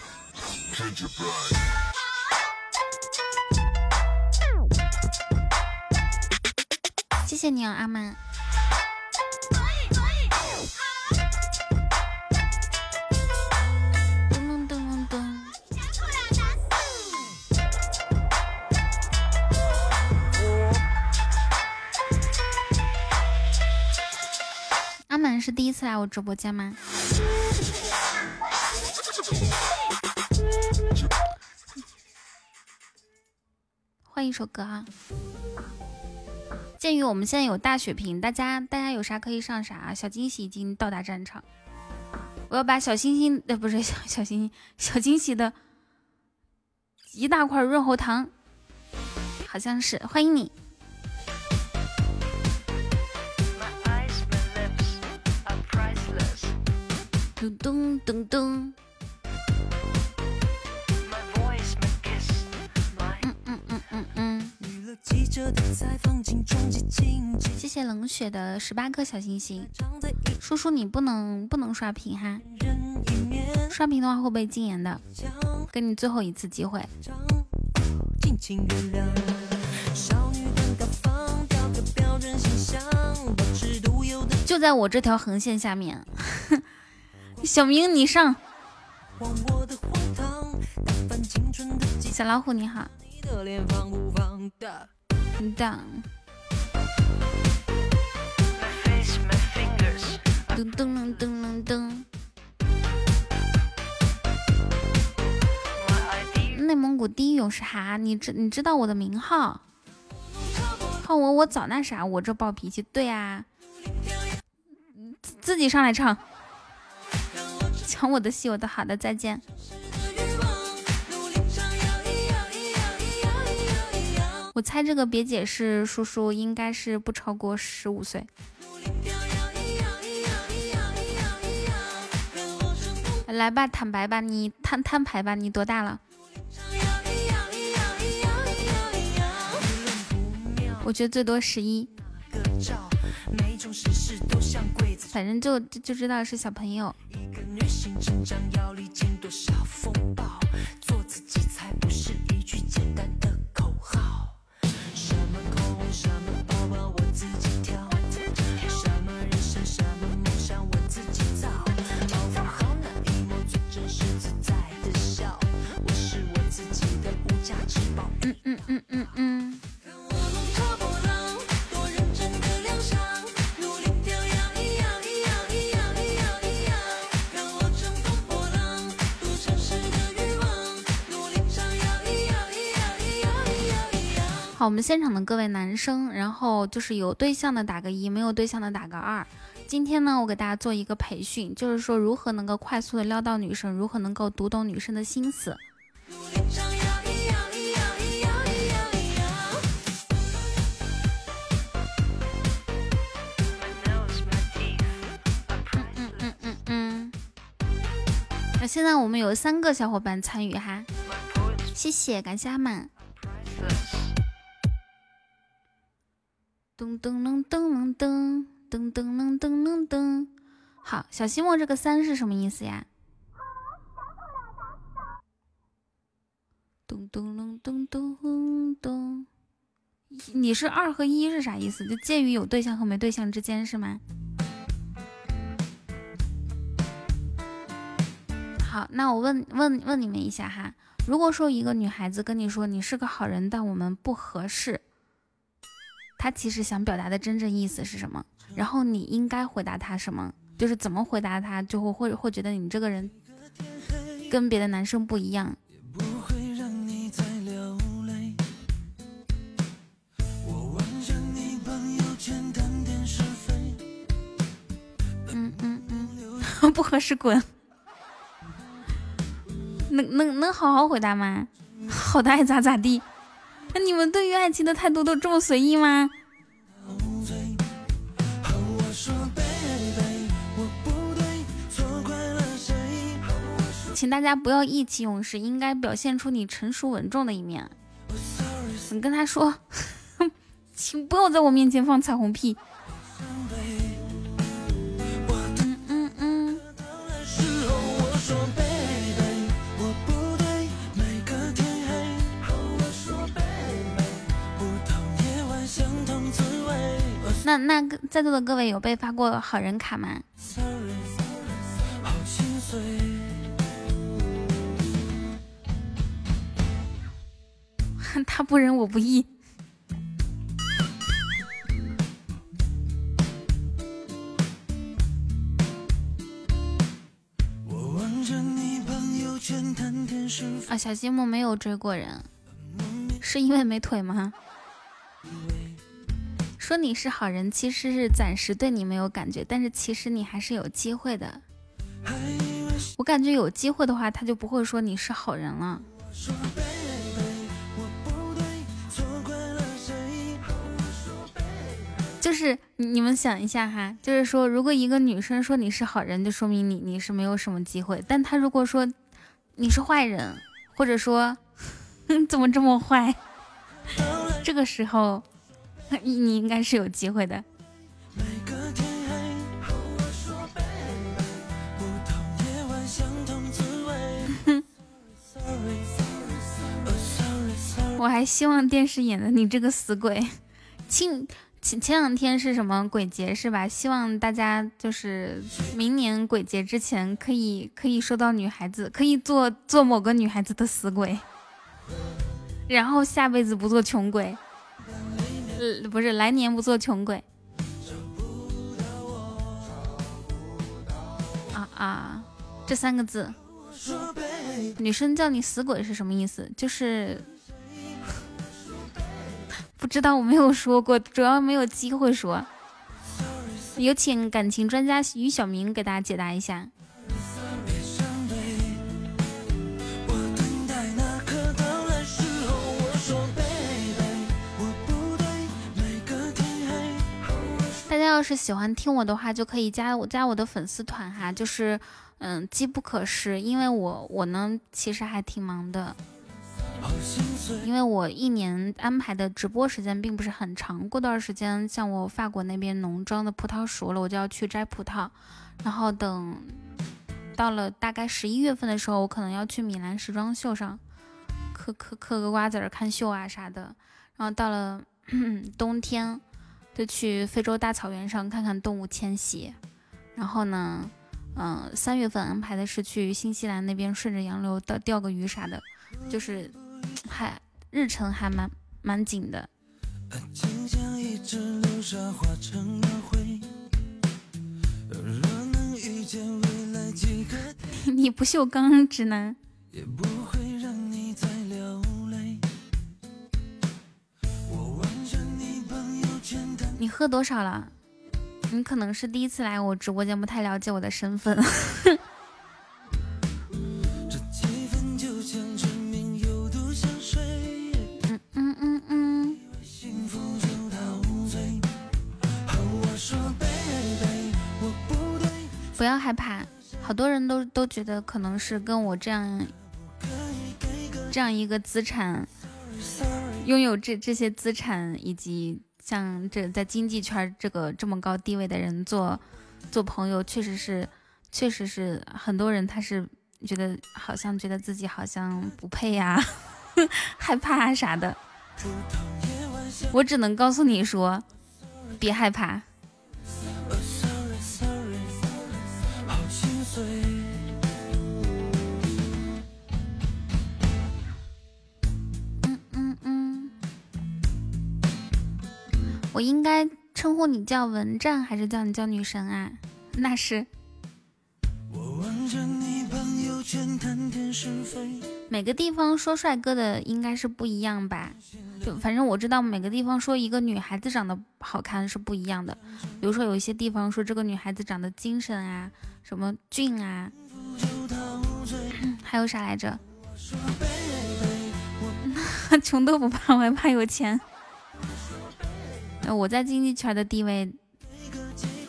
谢谢你啊，阿满是第一次来我直播间吗？换一首歌啊！鉴于我们现在有大血瓶，大家大家有啥可以上啥。小惊喜已经到达战场，我要把小星星呃不是小小星星小惊喜的一大块润喉糖，好像是欢迎你。咚咚咚咚。嗯嗯嗯嗯嗯。谢谢冷血的十八颗小星星。叔叔，你不能不能刷屏哈，刷屏的话会被禁言的？给你最后一次机会。就在我这条横线下面。小明，你上。小老虎，你好。当。噔噔噔噔噔。内蒙古第一勇士哈，你知你知道我的名号？看我我早那啥，我这暴脾气，对呀，自己上来唱，抢我的戏，我的好的，再见。我猜这个别解释，叔叔应该是不超过十五岁。来吧，坦白吧，你摊摊牌吧，你多大了？我觉得最多十一，每种都像反正就就知道是小朋友。好，我们现场的各位男生，然后就是有对象的打个一，没有对象的打个二。今天呢，我给大家做一个培训，就是说如何能够快速的撩到女生，如何能够读懂女生的心思。现在我们有三个小伙伴参与哈，谢谢，感谢阿满。噔噔噔噔噔噔噔噔噔噔噔，好，小西莫这个三是什么意思呀？咚咚咚咚咚咚，你是二和一是啥意思？就介于有对象和没对象之间是吗？好，那我问问问你们一下哈，如果说一个女孩子跟你说你是个好人，但我们不合适，他其实想表达的真正意思是什么？然后你应该回答他什么？就是怎么回答他，就会会会觉得你这个人跟别的男生不一样。嗯嗯嗯，*laughs* 不合适滚。能能能好好回答吗？好的爱咋咋地。你们对于爱情的态度都这么随意吗？请大家不要意气用事，应该表现出你成熟稳重的一面。你跟他说，*laughs* 请不要在我面前放彩虹屁。那那在座的各位有被发过好人卡吗？*laughs* 他不仁我不义。啊，小积木没有追过人，是因为没腿吗？说你是好人，其实是暂时对你没有感觉，但是其实你还是有机会的。我感觉有机会的话，他就不会说你是好人了。就是你们想一下哈，就是说，如果一个女生说你是好人，就说明你你是没有什么机会。但她如果说你是坏人，或者说 *laughs* 怎么这么坏，*laughs* 这个时候。*laughs* 你应该是有机会的。*laughs* 我还希望电视演的你这个死鬼。前前前两天是什么鬼节是吧？希望大家就是明年鬼节之前可以可以收到女孩子，可以做做某个女孩子的死鬼，然后下辈子不做穷鬼。呃，不是，来年不做穷鬼。啊啊，这三个字，女生叫你死鬼是什么意思？就是不知道，我没有说过，主要没有机会说。有请感情专家于小明给大家解答一下。大家要是喜欢听我的话，就可以加我加我的粉丝团哈，就是嗯机不可失，因为我我呢其实还挺忙的，因为我一年安排的直播时间并不是很长，过段时间像我法国那边农庄的葡萄熟了，我就要去摘葡萄，然后等到了大概十一月份的时候，我可能要去米兰时装秀上嗑嗑嗑个瓜子儿看秀啊啥的，然后到了 *clears throat* 冬天。就去非洲大草原上看看动物迁徙，然后呢，嗯，三月份安排的是去新西兰那边顺着洋流钓钓个鱼啥的，就是还日程还蛮蛮紧的。*laughs* 你不锈钢直男。你喝多少了？你可能是第一次来我直播间，不太了解我的身份。*laughs* 嗯嗯嗯嗯。不要害怕，好多人都都觉得可能是跟我这样这样一个资产，拥有这这些资产以及。像这在经济圈这个这么高地位的人做做朋友，确实是，确实是很多人他是觉得好像觉得自己好像不配呀，*laughs* 害怕啥的。我只能告诉你说，别害怕。我应该称呼你叫文战，还是叫你叫女神啊？那是。每个地方说帅哥的应该是不一样吧？就反正我知道每个地方说一个女孩子长得好看是不一样的。比如说有一些地方说这个女孩子长得精神啊，什么俊啊，*laughs* 还有啥来着？*laughs* 穷都不怕，我还怕有钱。我在经济圈的地位，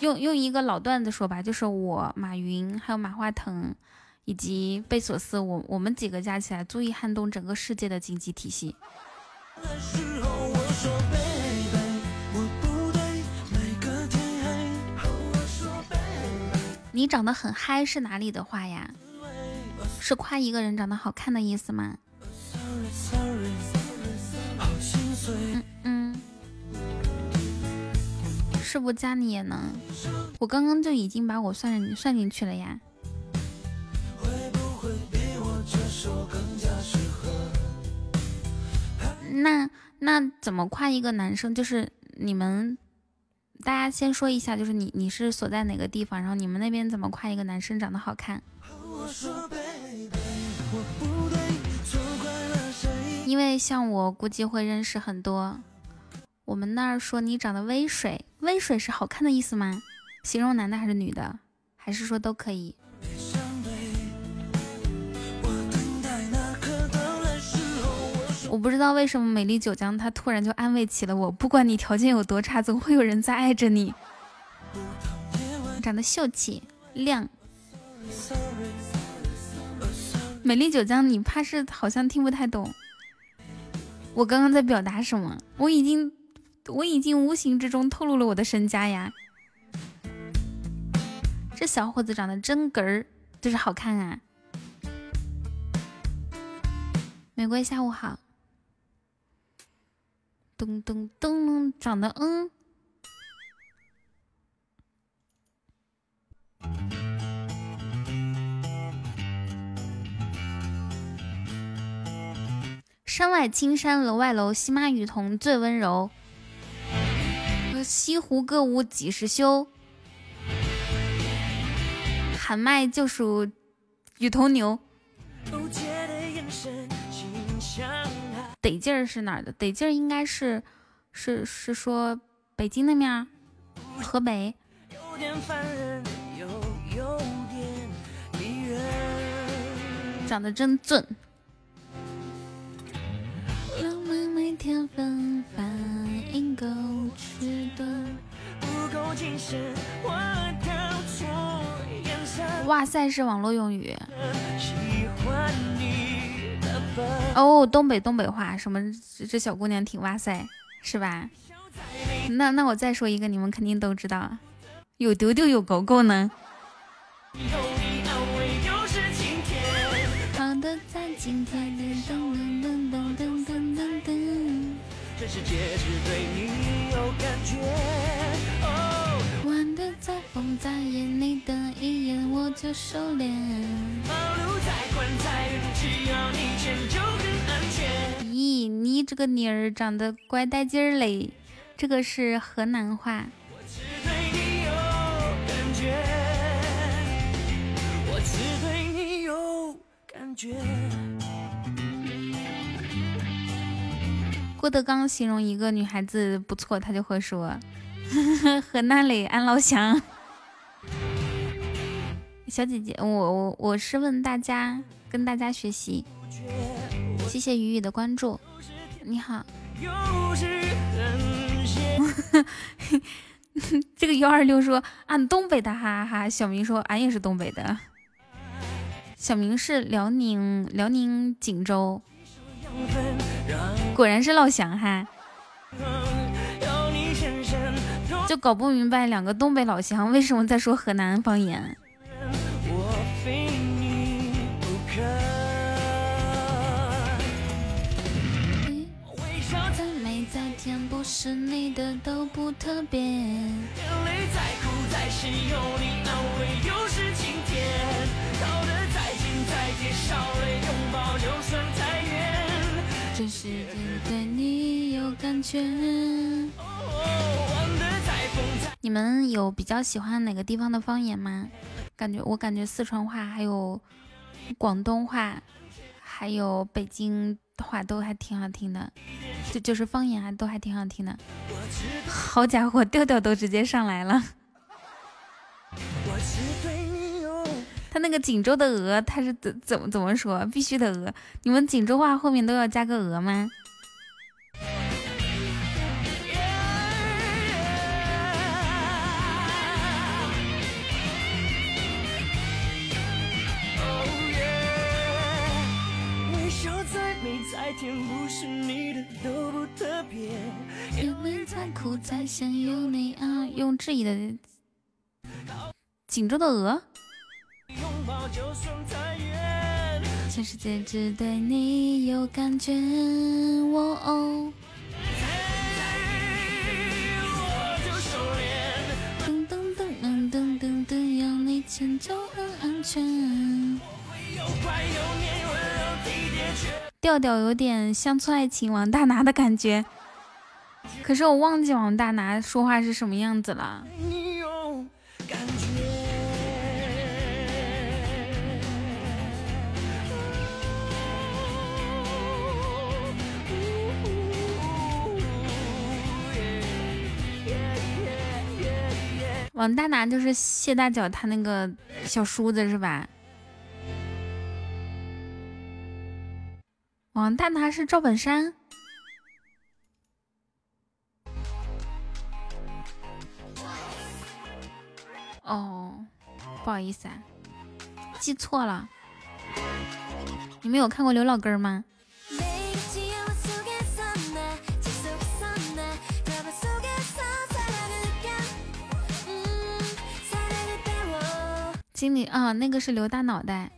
用用一个老段子说吧，就是我马云，还有马化腾，以及贝索斯，我我们几个加起来足以撼动整个世界的经济体系。你长得很嗨是哪里的话呀？是夸一个人长得好看的意思吗？嗯嗯。是不加你也能？我刚刚就已经把我算算进去了呀。那那怎么夸一个男生？就是你们大家先说一下，就是你你是所在哪个地方？然后你们那边怎么夸一个男生长得好看？因为像我估计会认识很多。我们那儿说你长得微水，微水是好看的意思吗？形容男的还是女的？还是说都可以？我不知道为什么美丽九江他突然就安慰起了我，不管你条件有多差，总会有人在爱着你。长得秀气亮，美丽九江，你怕是好像听不太懂我刚刚在表达什么？我已经。我已经无形之中透露了我的身家呀！这小伙子长得真哏儿，就是好看啊！玫瑰下午好，咚咚咚，长得嗯，山外青山楼外楼，西马雨桐最温柔。西湖歌舞几时休？喊麦就属雨桐牛。得劲儿是哪儿的？得劲儿应该是，是是说北京那面儿，河北。长得真俊。哇塞，是网络用语。哦，东北东北话，什么这小姑娘挺哇塞，是吧？那那我再说一个，你们肯定都知道，有丢丢有狗狗呢。好的，在今天。噔噔世界只对你有感觉。玩的再疯，再野，你一眼我就收敛。再再远，只要你牵就很安全。咦，你这个妮儿长得怪带劲儿嘞，这个是河南话。感觉。郭德纲形容一个女孩子不错，他就会说。*laughs* 河南嘞，俺老乡。小姐姐，我我我是问大家，跟大家学习。谢谢雨雨的关注，你好。*laughs* 这个幺二六说俺东北的，哈哈哈。小明说俺也是东北的。小明是辽宁辽宁锦州，果然是老乡哈，就搞不明白两个东北老乡为什么在说河南方言。不是你的都不特别。眼泪再苦再，有你安慰又是晴天。靠再近再贴，少了拥抱就算。这世界对你有感觉。你们有比较喜欢哪个地方的方言吗？感觉我感觉四川话还有广东话，还有北京话都还挺好听的，就就是方言啊都还挺好听的。好家伙，调调都直接上来了。*laughs* 他那个锦州的鹅，他是怎怎么怎么说？必须的鹅。你们锦州话后面都要加个鹅吗？天不是你的都不特别，因为再苦再咸有你啊，用质疑的锦州的鹅。全世界只对你有感觉，我哦。噔噔噔噔噔噔噔，有你牵就很安全。调调有点乡村爱情王大拿的感觉，可是我忘记王大拿说话是什么样子了。王大拿就是谢大脚他那个小叔子是吧？王大拿是赵本山。哦，不好意思啊，记错了。你们有看过刘老根吗？经理啊，那个是刘大脑袋。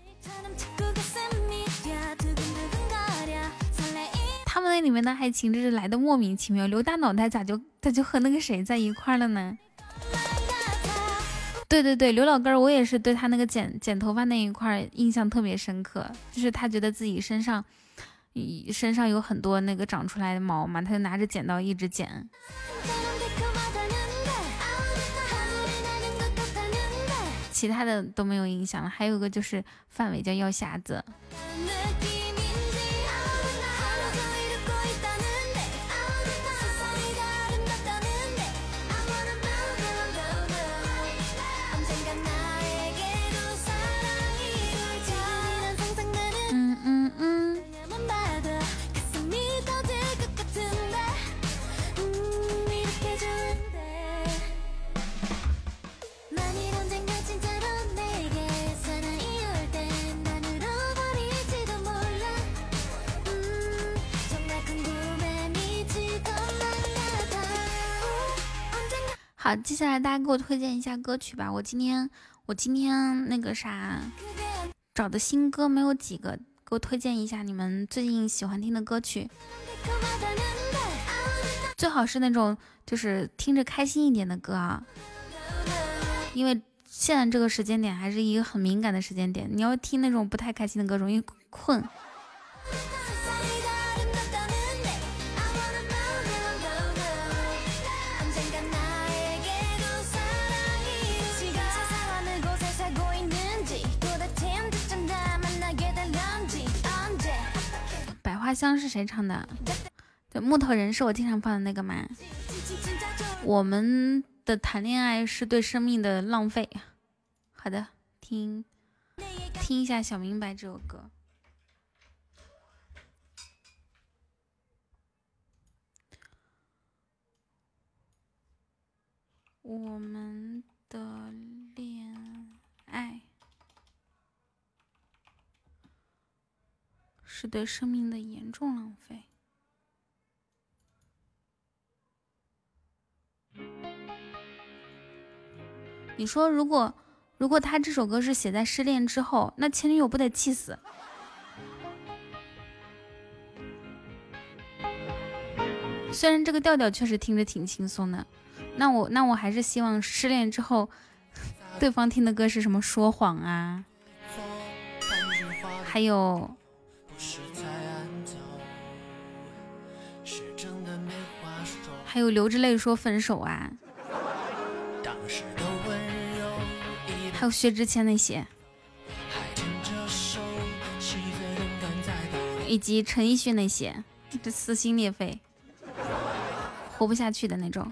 他们那里面的爱情就是来的莫名其妙，刘大脑袋咋就他就和那个谁在一块了呢？对对对，刘老根儿，我也是对他那个剪剪头发那一块印象特别深刻，就是他觉得自己身上，身上有很多那个长出来的毛嘛，他就拿着剪刀一直剪。其他的都没有影响了。还有个就是范伟叫药匣子。好，接下来大家给我推荐一下歌曲吧。我今天我今天那个啥找的新歌没有几个，给我推荐一下你们最近喜欢听的歌曲，最好是那种就是听着开心一点的歌啊。因为现在这个时间点还是一个很敏感的时间点，你要听那种不太开心的歌，容易困。花香是谁唱的？对，木头人是我经常放的那个吗？我们的谈恋爱是对生命的浪费。好的，听听一下《小明白》这首歌。我们的恋爱。是对生命的严重浪费。你说，如果如果他这首歌是写在失恋之后，那前女友不得气死？虽然这个调调确实听着挺轻松的，那我那我还是希望失恋之后，对方听的歌是什么说谎啊，还有。还有流着泪说分手啊，还有薛之谦那些，以及陈奕迅那些，这撕心裂肺，活不下去的那种。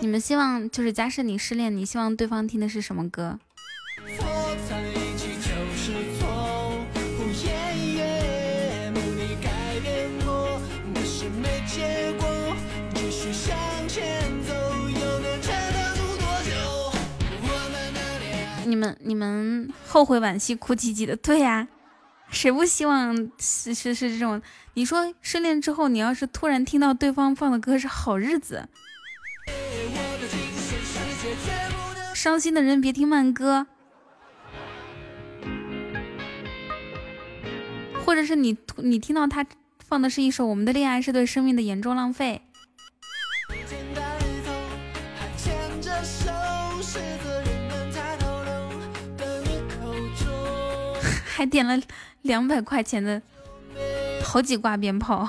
你们希望就是假设你失恋，你希望对方听的是什么歌？你们你们后悔惋惜哭唧唧的，对呀，谁不希望是是是这种？你说失恋之后，你要是突然听到对方放的歌是好日子，伤心的人别听慢歌，或者是你你听到他。放的是一首《我们的恋爱是对生命的严重浪费》，还点了两百块钱的好几挂鞭炮。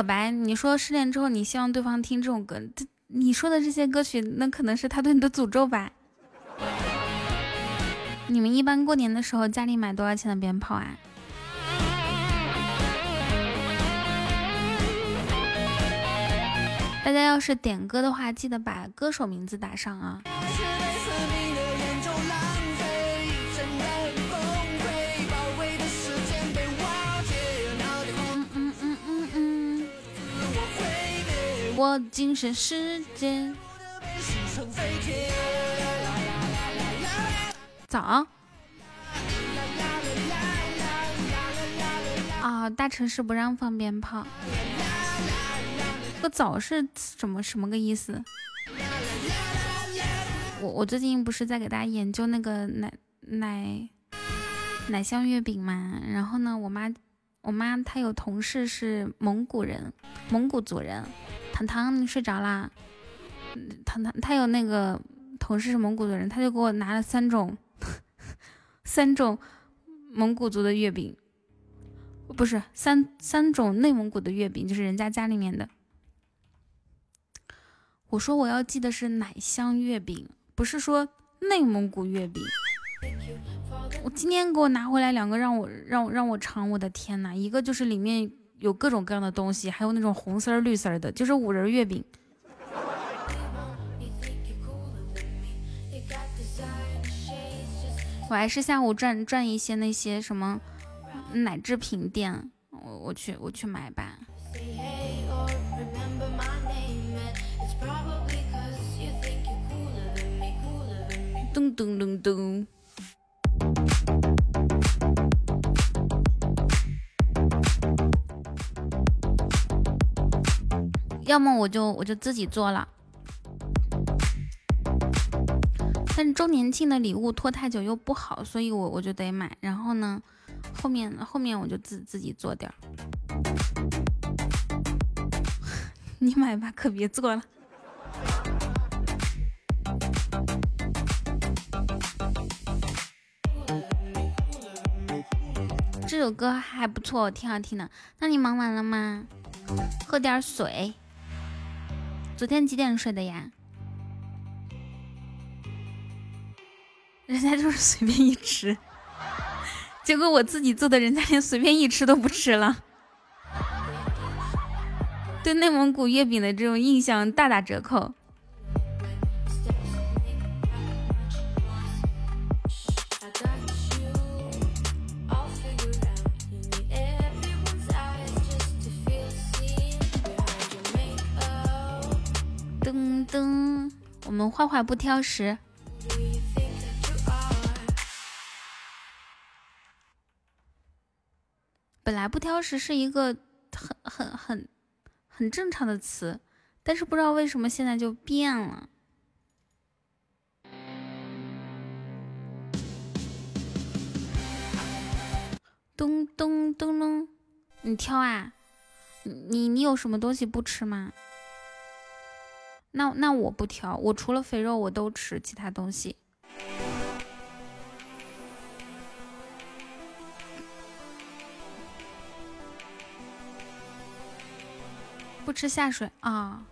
可白，你说失恋之后你希望对方听这种歌，这你说的这些歌曲，那可能是他对你的诅咒吧？你们一般过年的时候家里买多少钱的鞭炮啊？大家要是点歌的话，记得把歌手名字打上啊。我精神世界。早。啊，大城市不让放鞭炮。这个早是什么什么个意思？我我最近不是在给大家研究那个奶奶奶香月饼嘛，然后呢，我妈我妈她有同事是蒙古人，蒙古族人。糖糖，你睡着啦？糖糖，他有那个同事是蒙古族人，他就给我拿了三种 *laughs* 三种蒙古族的月饼，不是三三种内蒙古的月饼，就是人家家里面的。我说我要寄的是奶香月饼，不是说内蒙古月饼。我今天给我拿回来两个，让我让我让我尝。我的天呐，一个就是里面有各种各样的东西，还有那种红丝儿绿丝儿的，就是五仁月饼。我还是下午转转一些那些什么奶制品店，我我去我去买吧。噔噔噔噔，要么我就我就自己做了，但是周年庆的礼物拖太久又不好，所以我我就得买。然后呢，后面后面我就自自己做点儿。*laughs* 你买吧，可别做了。这首歌还不错，挺好听的。那你忙完了吗？喝点水。昨天几点睡的呀？人家就是随便一吃，*laughs* 结果我自己做的，人家连随便一吃都不吃了。对内蒙古月饼的这种印象大打折扣。噔，我们坏坏不挑食。本来不挑食是一个很很很很正常的词，但是不知道为什么现在就变了。咚咚咚咚，你挑啊？你你有什么东西不吃吗？那那我不挑，我除了肥肉我都吃，其他东西不吃下水啊。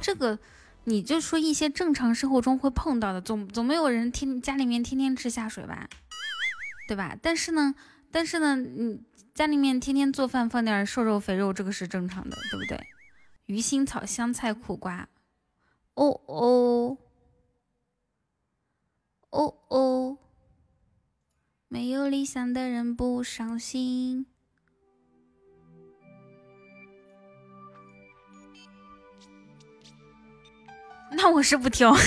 这个你就说一些正常生活中会碰到的，总总没有人天家里面天天吃下水吧，对吧？但是呢，但是呢，你家里面天天做饭放点瘦肉肥肉，这个是正常的，对不对？鱼腥草、香菜、苦瓜。哦哦，哦哦，没有理想的人不伤心。那我是不挑。可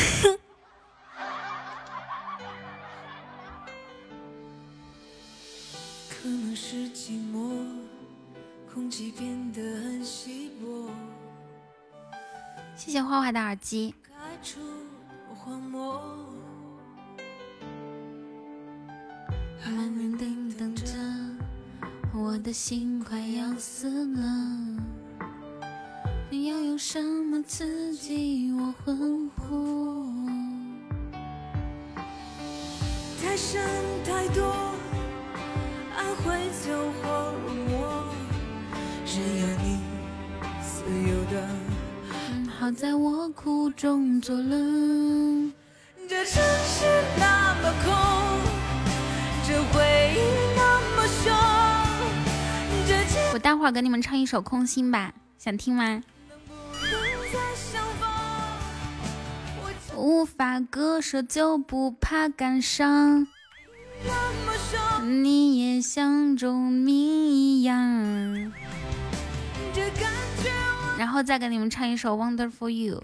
能是寂寞，空气变得很稀薄。谢谢花花的耳机。慢慢等等着，我的心快要死了。你要用什么刺激我魂魄？太深太多，爱会走火入魔。只要你自由的。好在我苦中作乐。这城市那么空，这回忆那么凶。我待会儿给你们唱一首《空心》吧，想听吗？无法割舍就不怕感伤，你也像钟鸣一样。然后再给你们唱一首《Wonderful You》，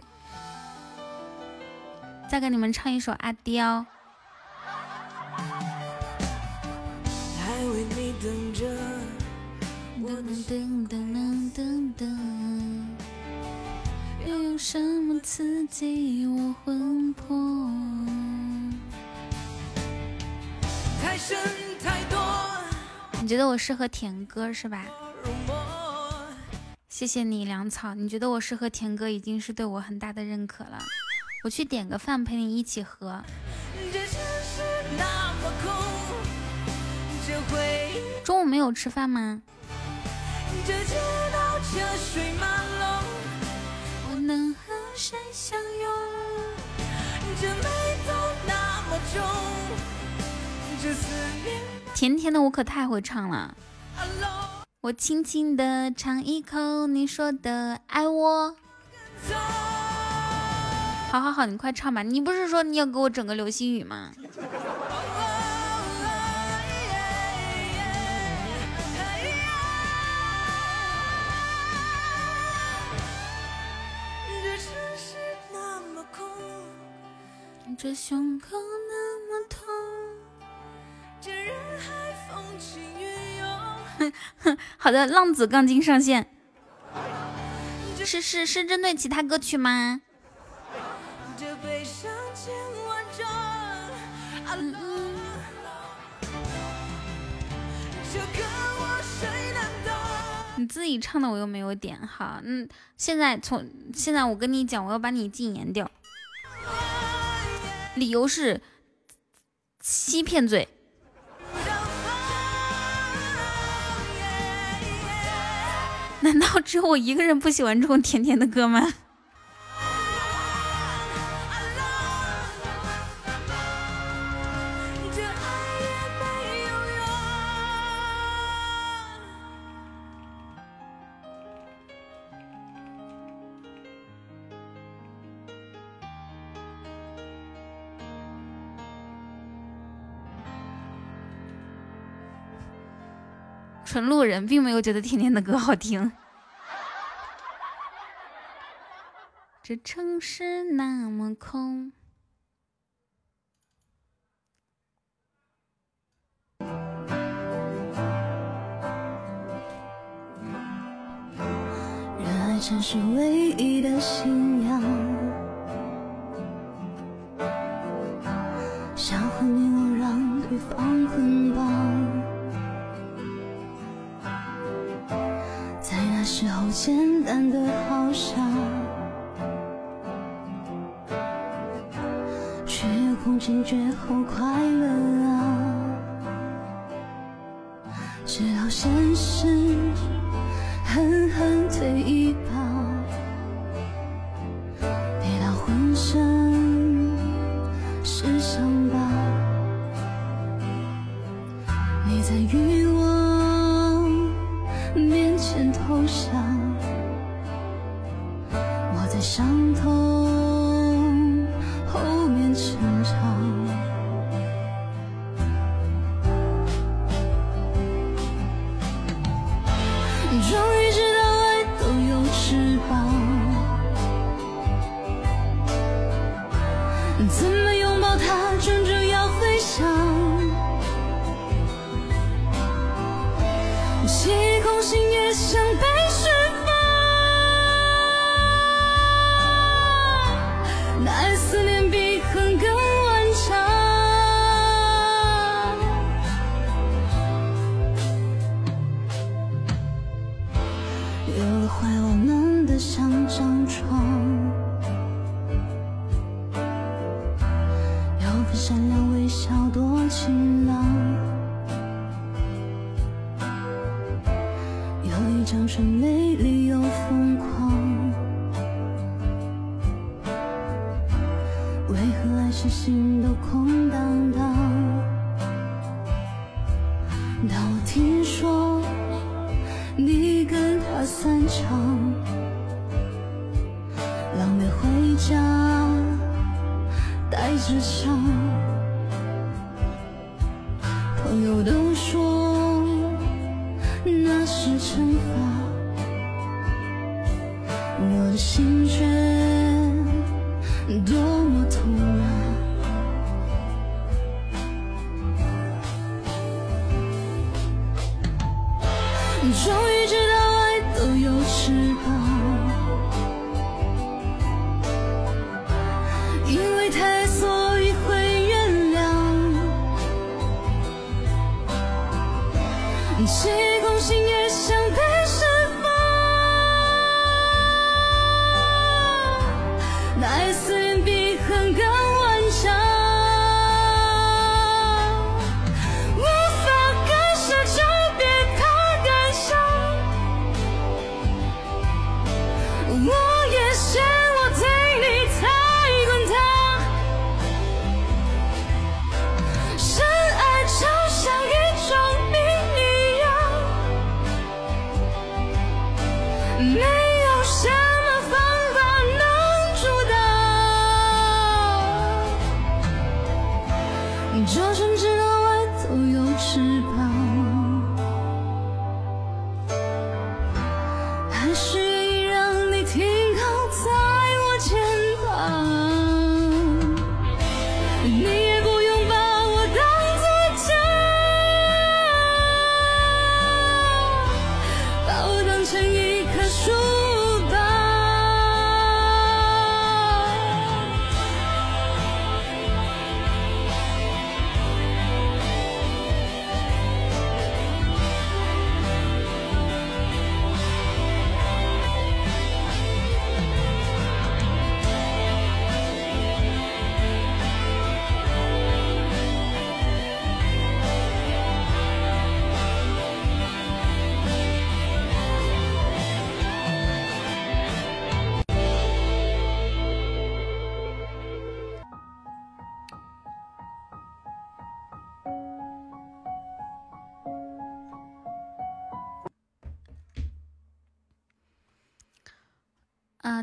再给你们唱一首《阿刁》。又有什么刺激我魂魄？太深太多。你觉得我适合甜歌是吧？谢谢你，粮草。你觉得我适合甜哥，已经是对我很大的认可了。我去点个饭陪你一起喝。中午没有吃饭吗？甜甜的，我可太会唱了。我轻轻的尝一口你说的爱我。好好好，你快唱吧！你不是说你要给我整个流星雨吗？这胸口 *laughs* 好的，浪子杠精上线。是是是针对其他歌曲吗？你自己唱的我又没有点好，嗯，现在从现在我跟你讲，我要把你禁言掉，理由是欺骗罪。难道只有我一个人不喜欢这种甜甜的歌吗？纯路人，并没有觉得甜甜的歌好听。*laughs* 这城市那么空。热爱城市唯一的信的好像，却又空前绝后快乐啊！直到现实狠狠推一，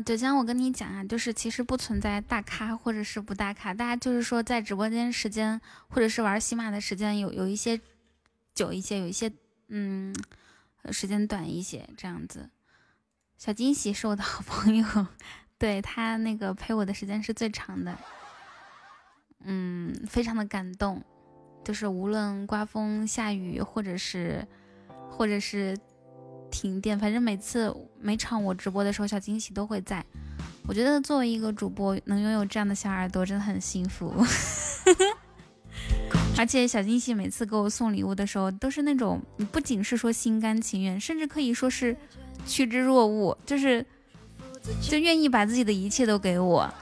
九江，我跟你讲啊，就是其实不存在大咖或者是不大咖，大家就是说在直播间时间或者是玩喜马的时间有有一些久一些，有一些嗯时间短一些这样子。小惊喜是我的好朋友，对他那个陪我的时间是最长的，嗯，非常的感动，就是无论刮风下雨或者是或者是。停电，反正每次每场我直播的时候，小惊喜都会在。我觉得作为一个主播，能拥有这样的小耳朵，真的很幸福。*laughs* 而且小惊喜每次给我送礼物的时候，都是那种不仅是说心甘情愿，甚至可以说是趋之若鹜，就是就愿意把自己的一切都给我。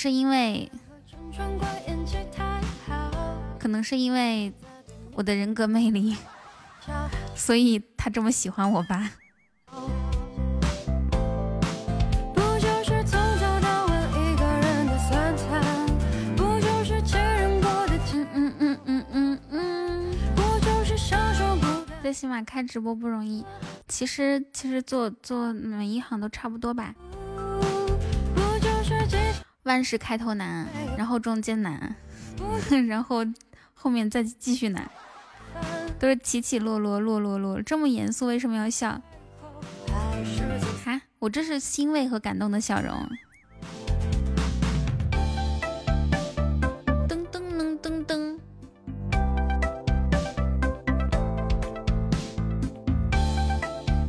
是因为，可能是因为我的人格魅力，*laughs* 所以他这么喜欢我吧。在起码开直播不容易，其实其实做做每一行都差不多吧。万事开头难，然后中间难，然后后面再继续难，都是起起落落，落落落。这么严肃，为什么要笑？哈，我这是欣慰和感动的笑容。噔噔噔噔噔，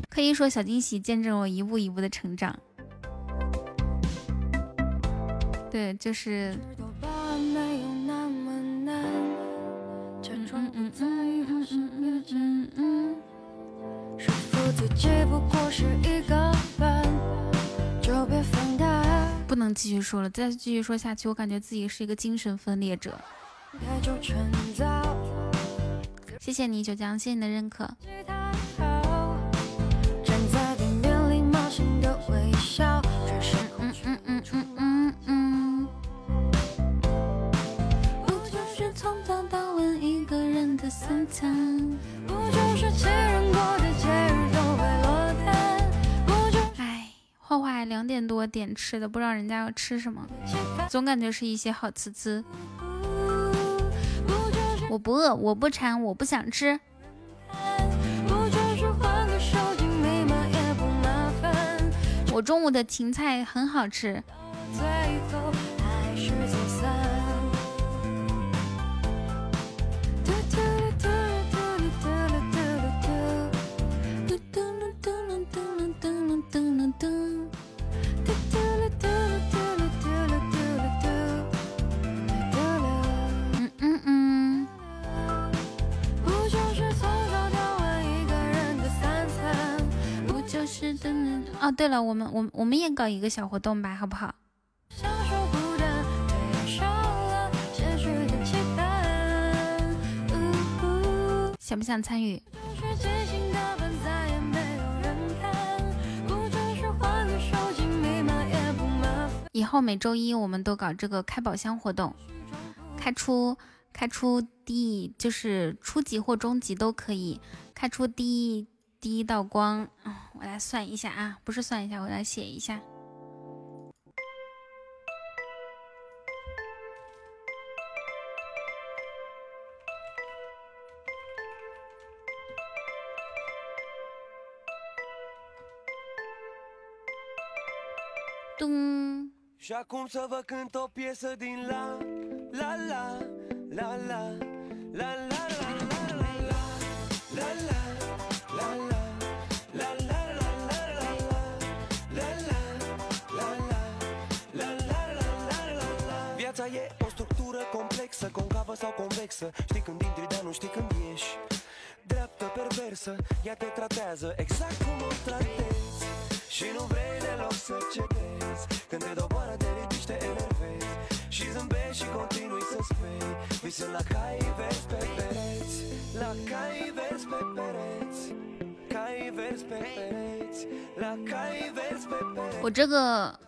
可以说小惊喜见证我一步一步的成长。对，就是。不能继续说了，再继续说下去，我感觉自己是一个精神分裂者。谢谢你，九江，谢谢你的认可。哎，坏坏两点多点吃的，不知道人家要吃什么，总感觉是一些好吃吃。我不饿，我不馋，我不想吃。我中午的芹菜很好吃。噔哦，对了，我们我我们也搞一个小活动吧，好不好？想不想参与？以后每周一我们都搞这个开宝箱活动，开出开出第就是初级或中级都可以，开出第第一道光。我来算一下啊，不是算一下，我来写一下。咚。Și acum să vă cânt o piesă din la la la la la la complexă, concavă sau convexă Știi când intri, dar nu știi când ieși Dreaptă, perversă, ea te tratează exact cum o tratezi Și nu vrei deloc să cedezi Când te doboară, te ridici, te enervezi Și zâmbești și continui să spui Visând la cai verzi pe pereți La cai verzi pe pereți Cai verzi pe pereți La cai verzi pe pereți 我这个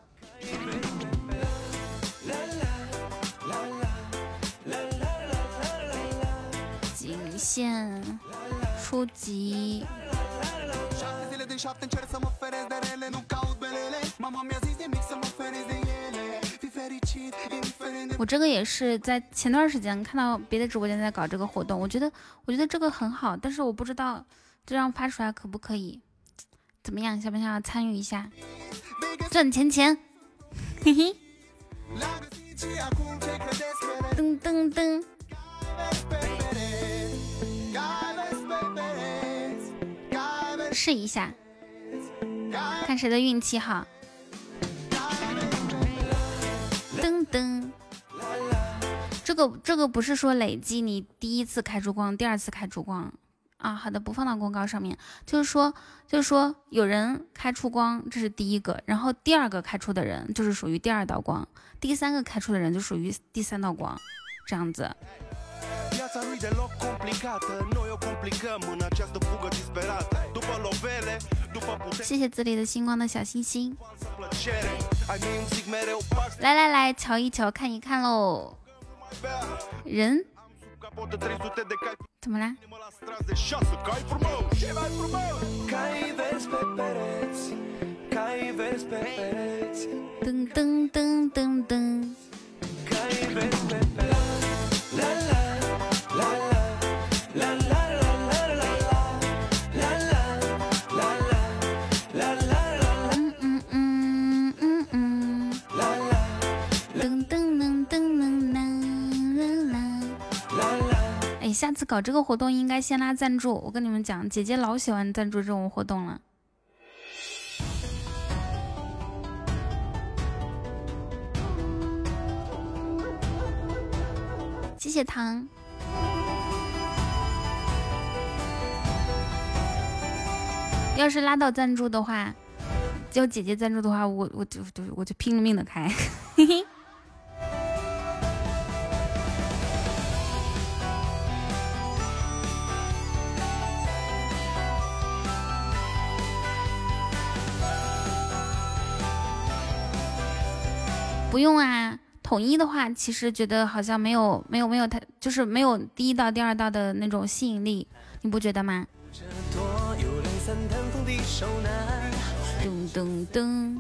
仅限初级。我这个也是在前段时间看到别的直播间在搞这个活动，我觉得我觉得这个很好，但是我不知道这样发出来可不可以，怎么样？想不想要参与一下？赚钱钱，嘿嘿。噔噔噔。试一下，看谁的运气好。噔噔，这个这个不是说累计你第一次开出光，第二次开出光啊。好的，不放到公告上面，就是说就是说有人开出光，这是第一个，然后第二个开出的人就是属于第二道光，第三个开出的人就属于第三道光，这样子。谢谢这里的星光的小星星。来来来，瞧一瞧，看一看喽。人，怎么啦？噔噔噔噔噔。下次搞这个活动应该先拉赞助，我跟你们讲，姐姐老喜欢赞助这种活动了。谢谢糖。要是拉到赞助的话，叫姐姐赞助的话，我我就就我就拼了命的开。嘿嘿。用啊，统一的话，其实觉得好像没有没有没有太，就是没有第一道、第二道的那种吸引力，你不觉得吗？噔噔噔。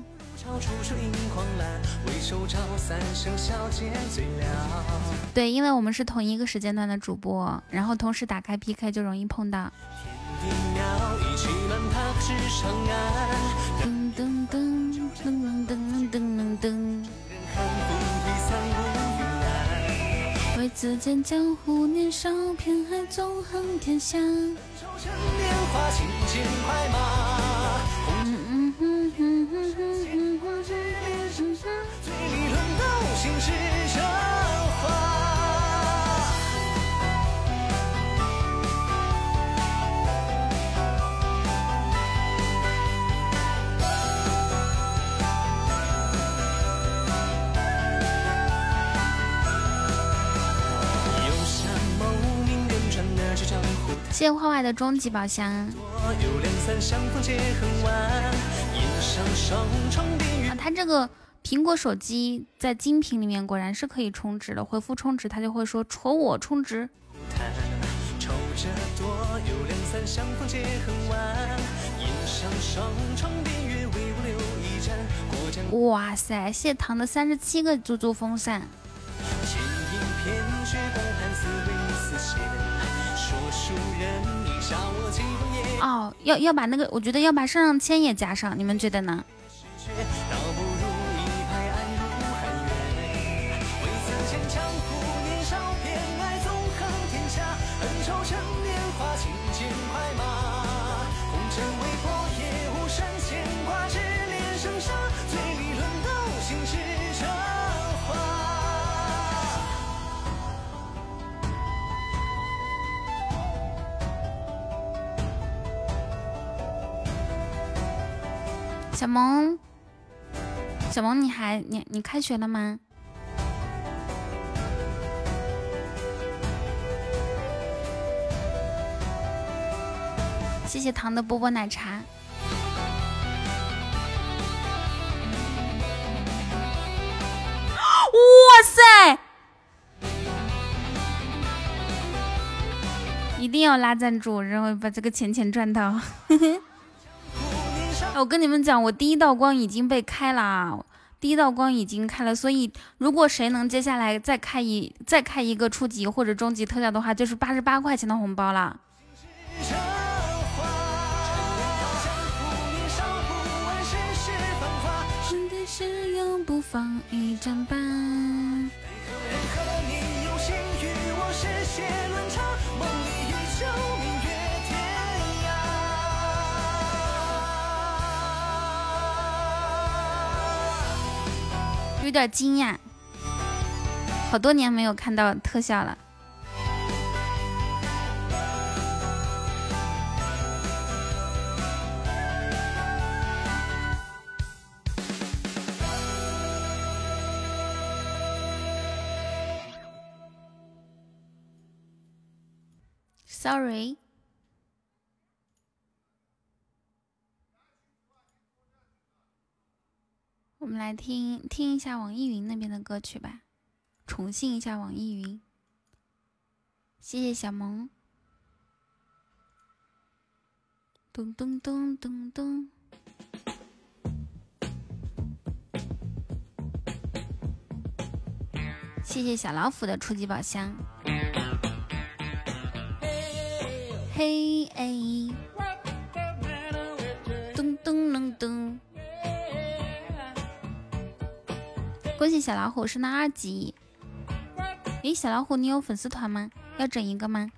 对，因为我们是同一个时间段的主播，然后同时打开 PK 就容易碰到。噔噔唯此间江湖年少，偏爱纵横天下。谢谢坏坏的终极宝箱。啊，它这个苹果手机在精品里面果然是可以充值的，回复充值，它就会说戳我充值。哇塞，谢糖的三十七个猪猪风扇。哦，要要把那个，我觉得要把上上签也加上，你们觉得呢？小萌，小萌，你还你你开学了吗？谢谢糖的波波奶茶。哇塞！一定要拉赞助，然后把这个钱钱赚到。*laughs* 我跟你们讲，我第一道光已经被开了，第一道光已经开了，所以如果谁能接下来再开一再开一个初级或者中级特效的话，就是八十八块钱的红包了。有点惊讶，好多年没有看到特效了。Sorry。我们来听听一下网易云那边的歌曲吧，重信一下网易云。谢谢小萌。咚咚咚咚咚。谢谢小老虎的初级宝箱。嘿哎。恭喜小老虎升到二级！诶，小老虎，你有粉丝团吗？要整一个吗？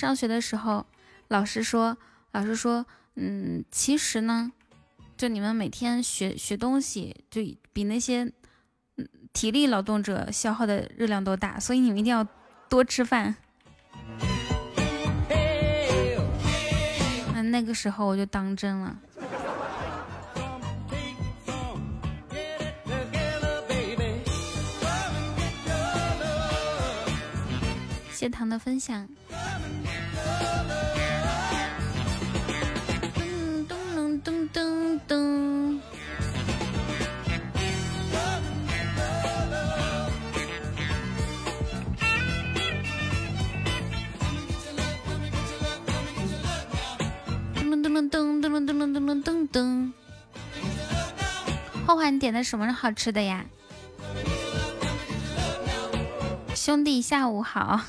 上学的时候，老师说，老师说，嗯，其实呢，就你们每天学学东西，就比那些嗯体力劳动者消耗的热量都大，所以你们一定要多吃饭。那那个时候我就当真了。谢糖的分享。噔噔。噔噔噔噔噔噔噔噔噔噔。泡泡，你点的什么好吃的呀？兄弟，下午好。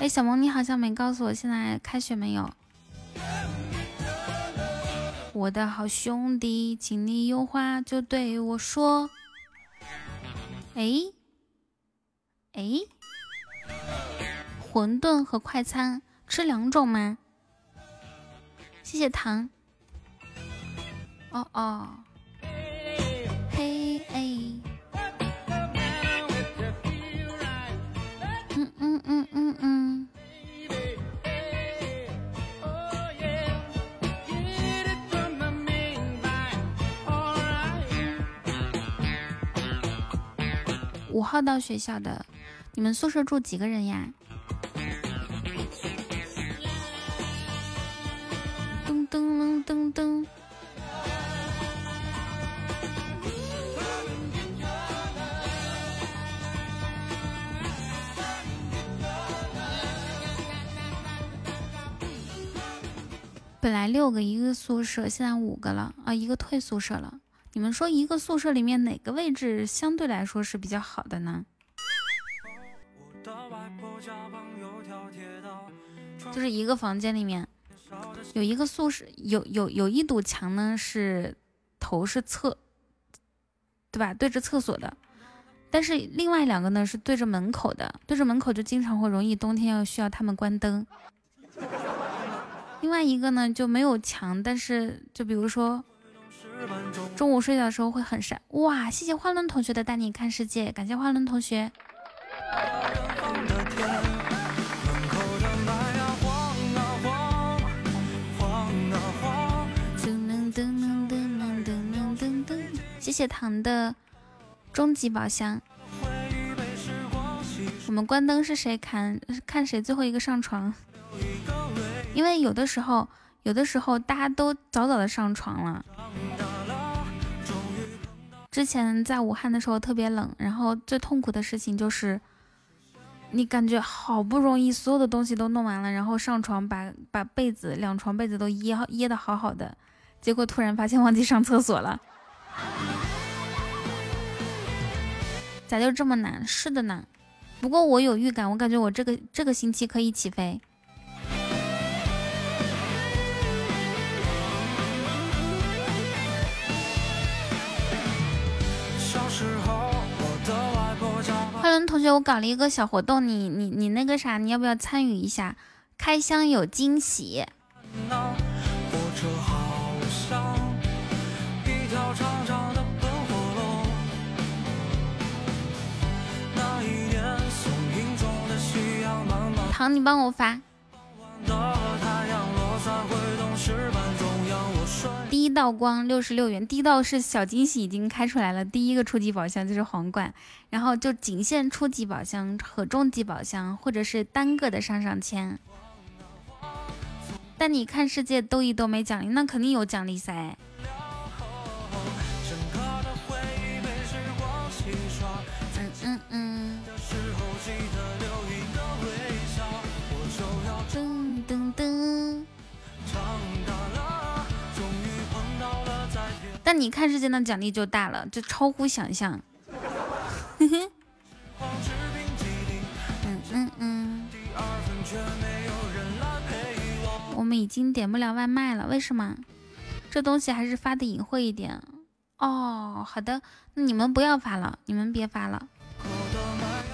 哎，小萌，你好像没告诉我现在开学没有？我的好兄弟，请你有话就对我说。哎，哎，馄饨和快餐吃两种吗？谢谢糖。哦哦，嘿哎，嗯嗯嗯嗯嗯。五号到学校的，你们宿舍住几个人呀？噔噔噔噔噔。本来六个一个宿舍，现在五个了啊！一个退宿舍了。你们说一个宿舍里面哪个位置相对来说是比较好的呢？就是一个房间里面有一个宿舍，有有有一堵墙呢是头是侧，对吧？对着厕所的，但是另外两个呢是对着门口的，对着门口就经常会容易冬天要需要他们关灯。另外一个呢就没有墙，但是就比如说中午睡觉的时候会很晒。哇，谢谢花轮同学的带你看世界，感谢花轮同学。谢谢糖的终极宝箱。我们关灯是谁看看谁最后一个上床。因为有的时候，有的时候大家都早早的上床了。之前在武汉的时候特别冷，然后最痛苦的事情就是，你感觉好不容易所有的东西都弄完了，然后上床把把被子两床被子都掖掖的好好的，结果突然发现忘记上厕所了。咋就这么难？是的呢。不过我有预感，我感觉我这个这个星期可以起飞。我搞了一个小活动，你你你那个啥，你要不要参与一下？开箱有惊喜。糖，你帮我发。第一道光六十六元，第一道是小惊喜已经开出来了，第一个初级宝箱就是皇冠，然后就仅限初级宝箱和中级宝箱，或者是单个的上上签。但你看世界兜一兜没奖励，那肯定有奖励噻。嗯嗯嗯。你看时间的奖励就大了，就超乎想象。*laughs* 嗯嗯嗯。我们已经点不了外卖了，为什么？这东西还是发的隐晦一点。哦，好的，那你们不要发了，你们别发了，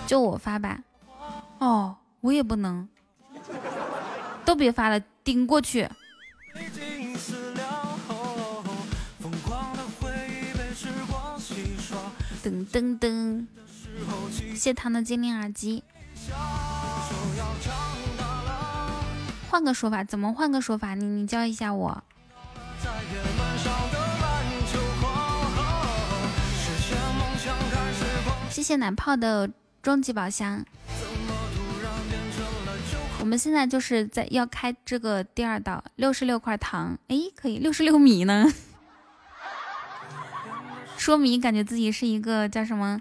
就我发吧。哦，我也不能，都别发了，顶过去。噔噔噔！谢糖的精灵耳机。换个说法，怎么换个说法？你你教一下我。谢谢奶泡的终极宝箱。我们现在就是在要开这个第二道，六十六块糖，哎，可以六十六米呢。说明感觉自己是一个叫什么？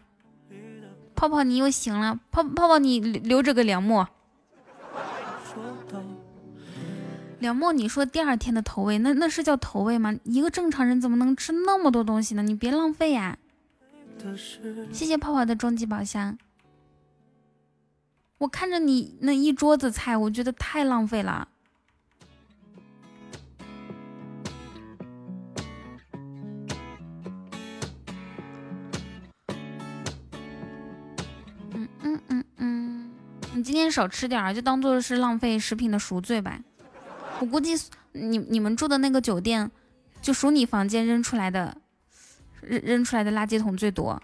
泡泡你又醒了，泡泡泡你留着个凉墨。梁墨，你说第二天的投喂，那那是叫投喂吗？一个正常人怎么能吃那么多东西呢？你别浪费呀！谢谢泡泡的终极宝箱。我看着你那一桌子菜，我觉得太浪费了。嗯嗯嗯，你今天少吃点儿，就当做是浪费食品的赎罪吧。我估计你你们住的那个酒店，就数你房间扔出来的，扔扔出来的垃圾桶最多。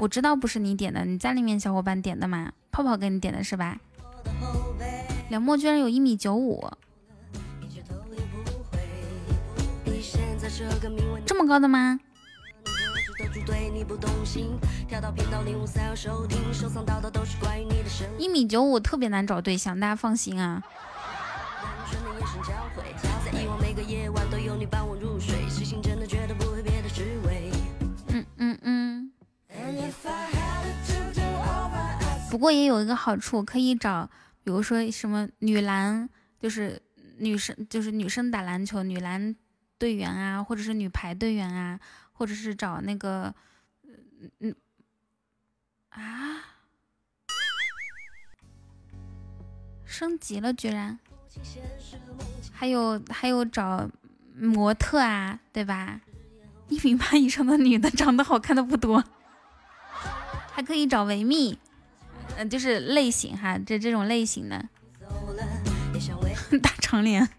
我知道不是你点的，你家里面小伙伴点的嘛？泡泡给你点的是吧？梁墨居然有一米九五，这么高的吗？一米九五特别难找对象，大家放心啊。嗯嗯嗯。不过也有一个好处，可以找，比如说什么女篮，就是女生，就是女生打篮球女篮队员啊，或者是女排队员啊，或者是找那个，嗯嗯啊，升级了居然。还有还有找模特啊，对吧？一米八以上的女的长得好看的不多，还可以找维密，嗯，就是类型哈，这这种类型的，*laughs* 大长脸。*laughs*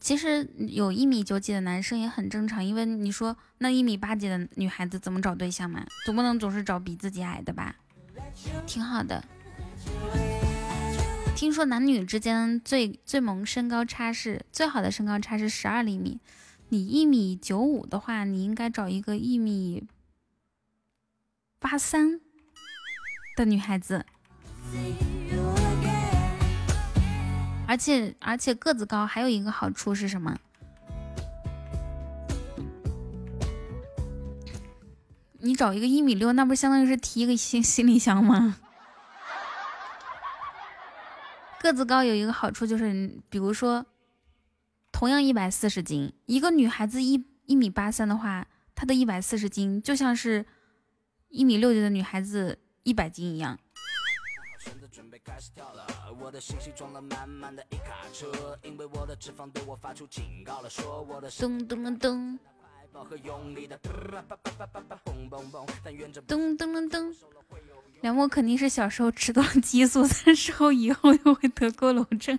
其实有一米九几的男生也很正常，因为你说那一米八几的女孩子怎么找对象嘛？总不能总是找比自己矮的吧？挺好的。听说男女之间最最萌身高差是最好的身高差是十二厘米，你一米九五的话，你应该找一个一米八三的女孩子，而且而且个子高还有一个好处是什么？你找一个一米六，那不相当于是提一个行行李箱吗？*laughs* 个子高有一个好处就是，比如说，同样一百四十斤，一个女孩子一一米八三的话，她的一百四十斤就像是一米六几的女孩子一百斤一样。噔噔噔。噔噔噔噔，梁墨肯定是小时候吃到了激素，三十后以后又会得佝偻症。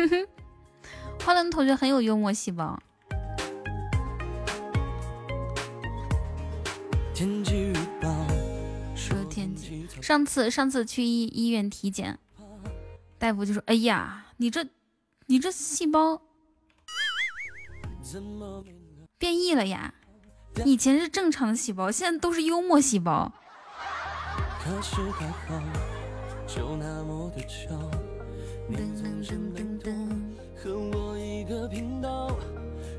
哼哼，花轮同学很有幽默细胞。天气预报说天气。上次上次去医医院体检，大夫就说：“哎呀，你这你这细胞。”变异了呀！以前是正常的细胞，现在都是幽默细胞。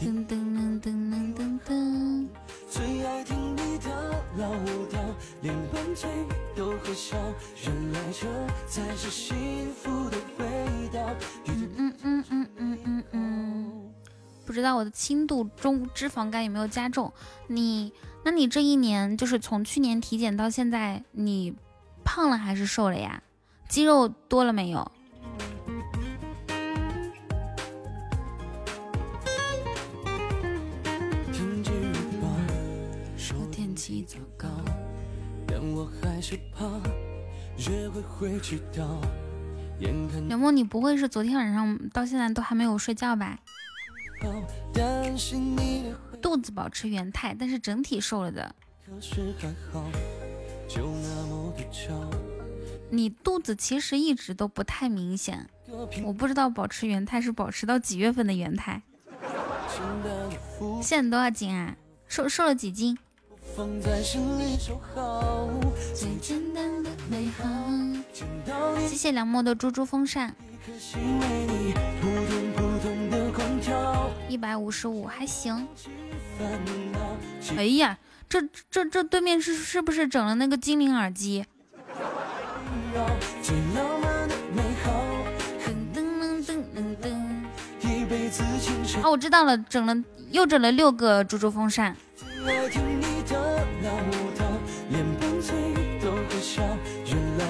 噔噔噔噔噔噔噔。最爱听你的老调，连拌嘴都会笑，原来这才是幸福的味道。嗯嗯嗯嗯嗯嗯嗯。不知道我的轻度中脂肪肝有没有加重？你，那你这一年就是从去年体检到现在，你胖了还是瘦了呀？肌肉多了没有？刘梦，你不会是昨天晚上到现在都还没有睡觉吧？肚子保持原态，但是整体瘦了的。你肚子其实一直都不太明显，我不知道保持原态是保持到几月份的原态。现在多少斤啊？瘦瘦了几斤？谢谢梁墨的猪猪风扇，一百五十五还行。哎呀，这这这对面是是不是整了那个精灵耳机？哦，我知道了，整了又整了六个猪猪风扇。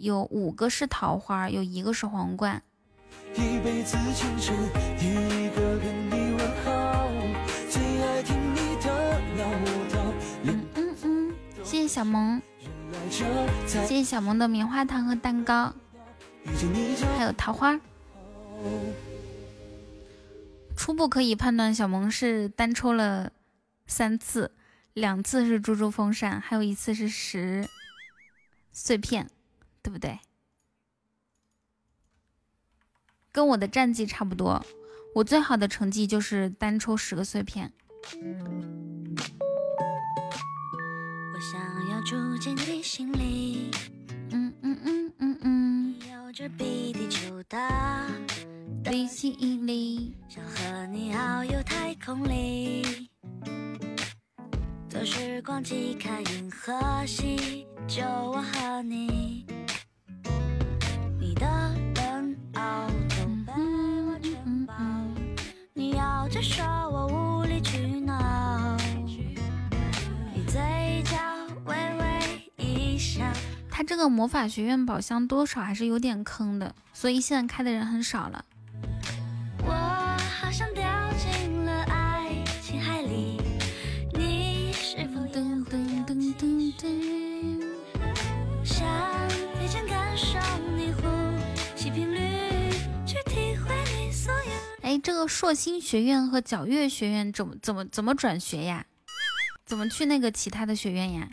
有五个是桃花，有一个是皇冠。嗯嗯嗯，谢谢小萌，谢谢小萌的棉花糖和蛋糕，还有桃花。初步可以判断，小萌是单抽了三次，两次是猪猪风扇，还有一次是十碎片，对不对？跟我的战绩差不多，我最好的成绩就是单抽十个碎片。我想要住进你心里，嗯嗯嗯嗯嗯，有着比地球大。的吸引力，想和你遨游太空里，坐时光机看银河系，就我和你。你说我无理取闹，你嘴角微微一笑。他这个魔法学院宝箱多少还是有点坑的，所以现在开的人很少了。这个硕星学院和皎月学院怎么怎么怎么转学呀？怎么去那个其他的学院呀？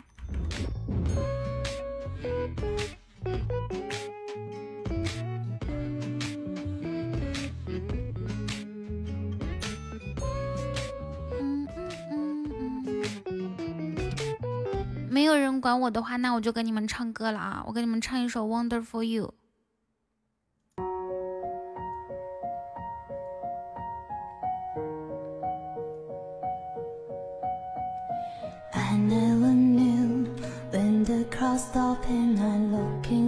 没有人管我的话，那我就跟你们唱歌了啊！我给你们唱一首《Wonderful You》。stop and I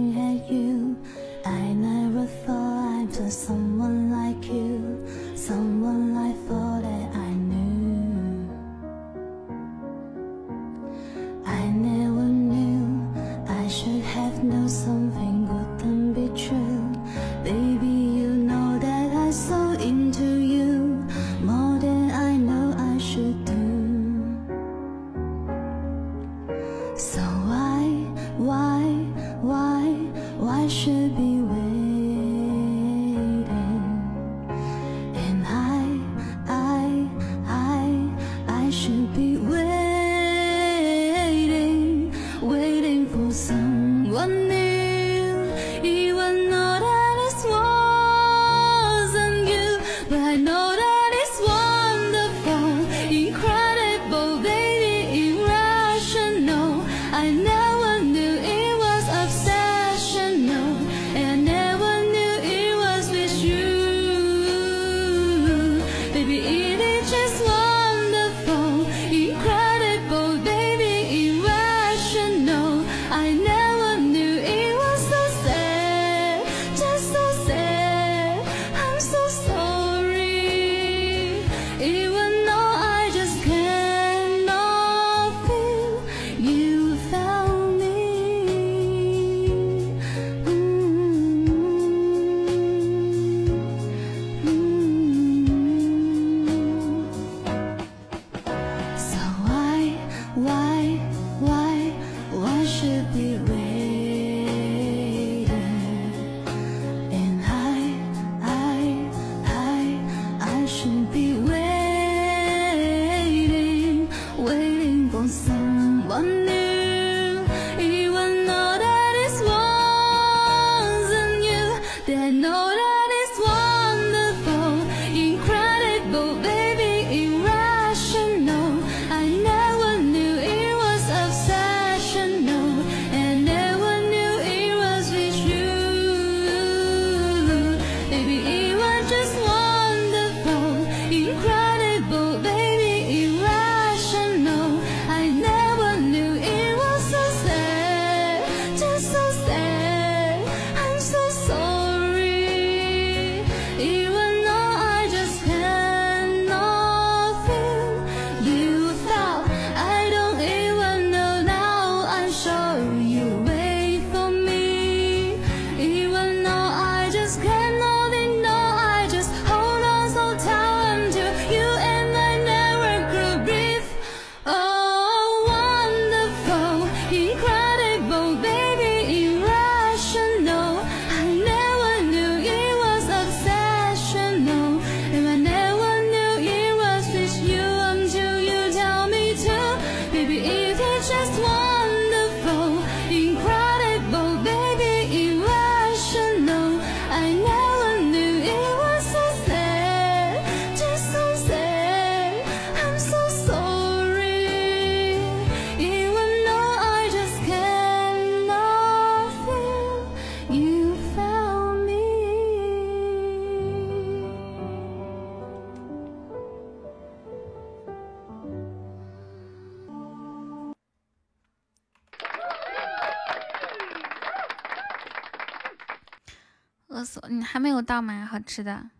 还没有到吗？好吃的，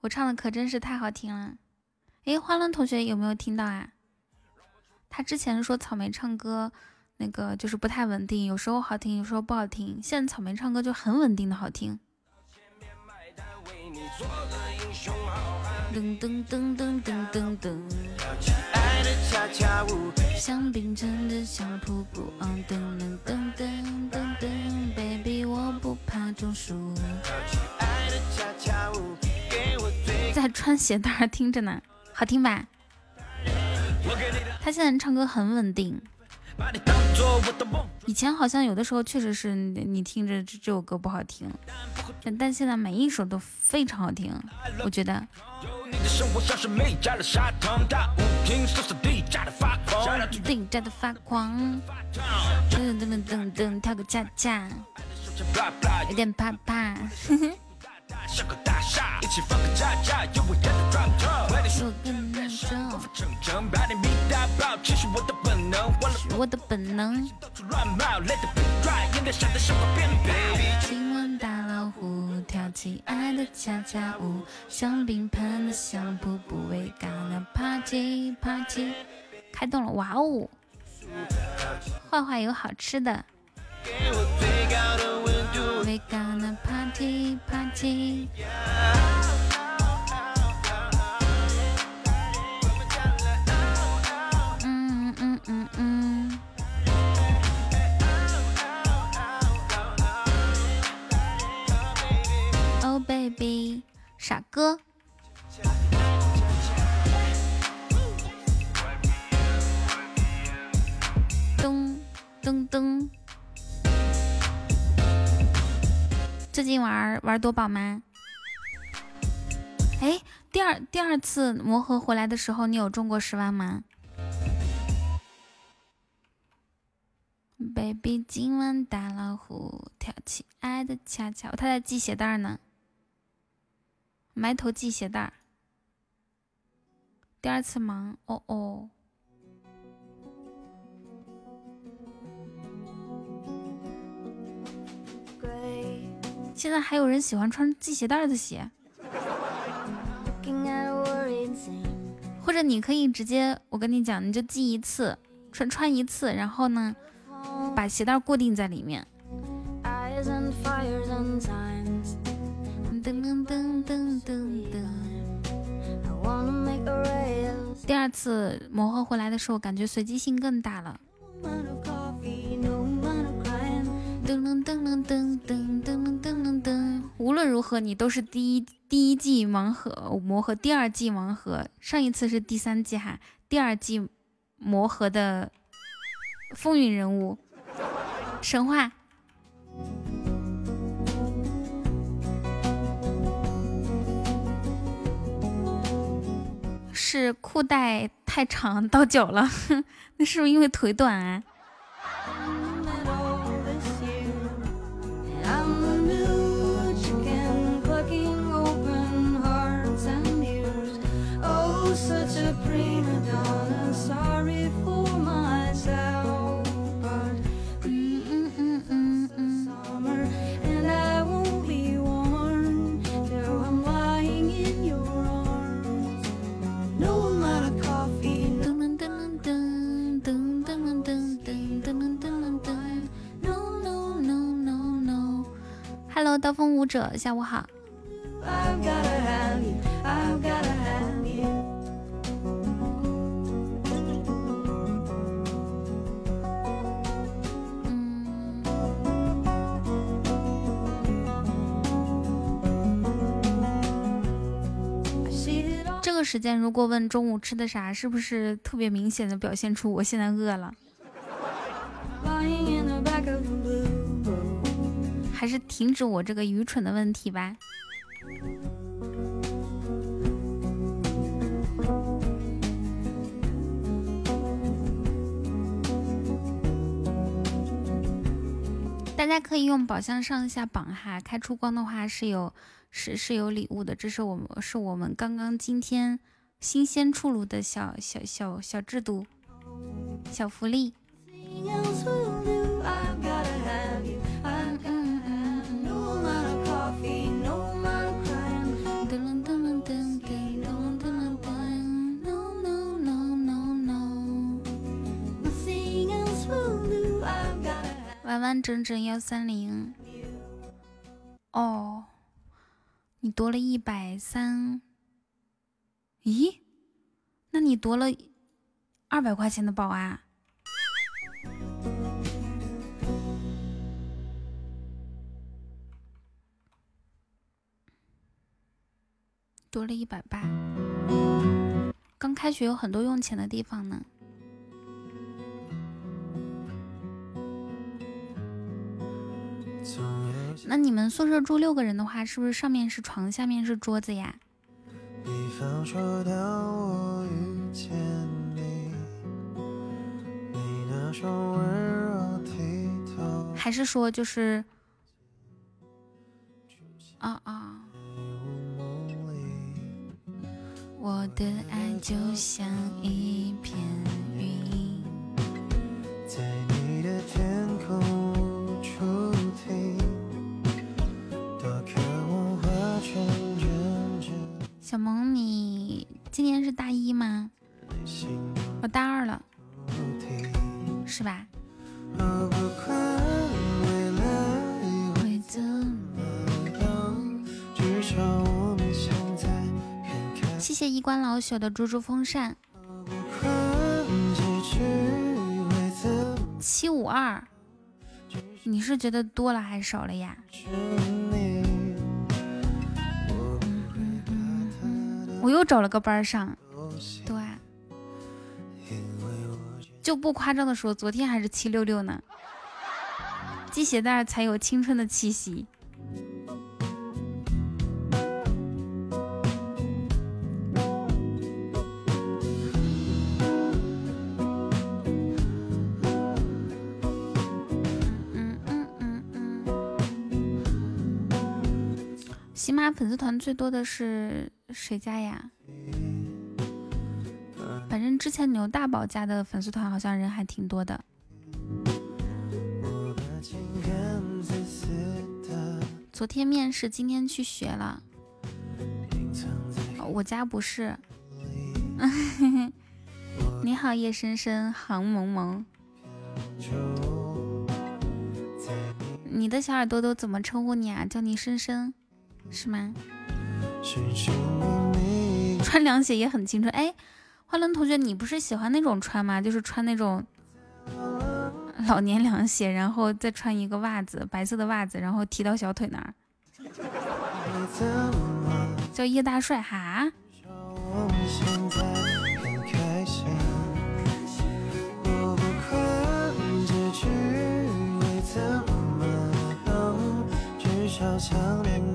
我唱的可真是太好听了。哎，花轮同学有没有听到啊？他之前说草莓唱歌那个就是不太稳定，有时候好听，有时候不好听。现在草莓唱歌就很稳定的好听。噔噔噔噔噔噔噔。像冰镇的小瀑布。噔噔噔噔噔噔，baby 我不怕中暑。在穿鞋带听着呢，好听吧？他现在唱歌很稳定，以前好像有的时候确实是你听着这这首歌不好听，但但现在每一首都非常好听，我觉得。的发光，噔噔噔噔噔，跳个恰恰，有点怕怕。*laughs* 我的本能。今晚大老虎跳起爱的恰恰舞，香槟喷的小瀑布，We gonna party party，开动了，哇哦！坏坏有好吃的。We gonna party party。Oh baby，傻哥。噔噔噔。最近玩玩多宝吗？哎，第二第二次魔盒回来的时候，你有中过十万吗？Baby，今晚大老虎跳起爱的恰恰，他在系鞋带呢，埋头系鞋带。第二次忙，哦哦。现在还有人喜欢穿系鞋带的鞋，或者你可以直接，我跟你讲，你就系一次，穿穿一次，然后呢，把鞋带固定在里面。噔噔噔噔噔噔。第二次磨合回来的时候，感觉随机性更大了。噔噔噔噔噔噔噔噔噔，无论如何，你都是第一第一季盲盒魔盒，第二季盲盒，上一次是第三季哈，第二季魔盒的风云人物，神话。是裤带太长到脚了，*laughs* 那是不是因为腿短啊？刀锋舞者，下午好。这个时间如果问中午吃的啥，是不是特别明显的表现出我现在饿了？还是停止我这个愚蠢的问题吧。大家可以用宝箱上一下榜哈，开出光的话是有是是有礼物的，这是我们是我们刚刚今天新鲜出炉的小小小小制度，小福利。完完整整幺三零，哦，你夺了一百三，咦？那你夺了二百块钱的宝啊？多了一百八，刚开学有很多用钱的地方呢。那你们宿舍住六个人的话，是不是上面是床，下面是桌子呀？还是说就是啊啊？我的爱就像一片云，在你的天小萌，你今年是大一吗？我大二了，是吧？谢谢衣冠老朽的猪猪风扇。七五二，你是觉得多了还是少了呀？我又找了个班上。对。就不夸张的说昨天还是七六六呢。系鞋带才有青春的气息。嗯嗯嗯嗯嗯。喜马粉丝团最多的是谁家呀？反正之前牛大宝家的粉丝团好像人还挺多的。昨天面试，今天去学了。我家不是。*laughs* 你好，叶深深，杭萌萌。你的小耳朵都怎么称呼你啊？叫你深深，是吗？穿凉鞋也很青春。哎，花轮同学，你不是喜欢那种穿吗？就是穿那种老年凉鞋，然后再穿一个袜子，白色的袜子，然后提到小腿那儿。叫叶大帅哈。粉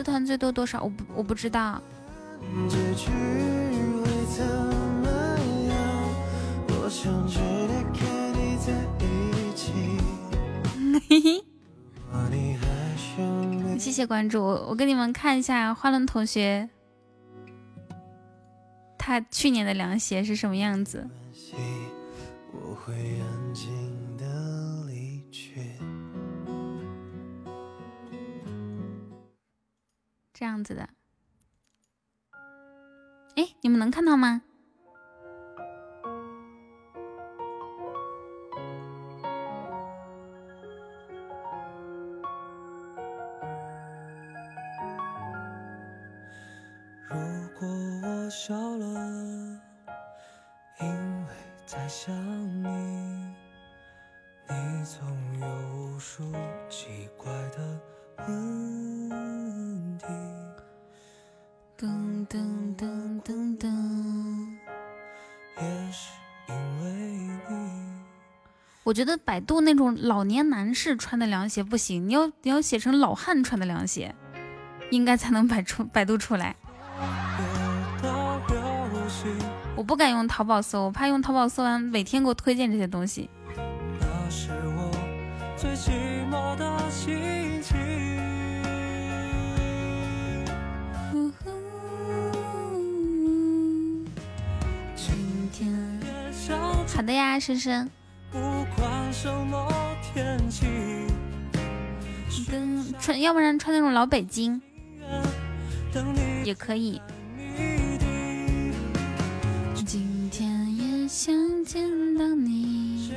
丝团最多多少？我不我不知道。嘿嘿。*laughs* 谢谢关注，我给你们看一下花轮同学，他去年的凉鞋是什么样子。这样子的，哎，你们能看到吗？如果我笑了，因为在想我觉得百度那种老年男士穿的凉鞋不行，你要你要写成老汉穿的凉鞋，应该才能百出百度出来。我不敢用淘宝搜，我怕用淘宝搜完每天给我推荐这些东西。好的呀，深深。穿，要不然穿那种老北京也可以。今天也想见到你。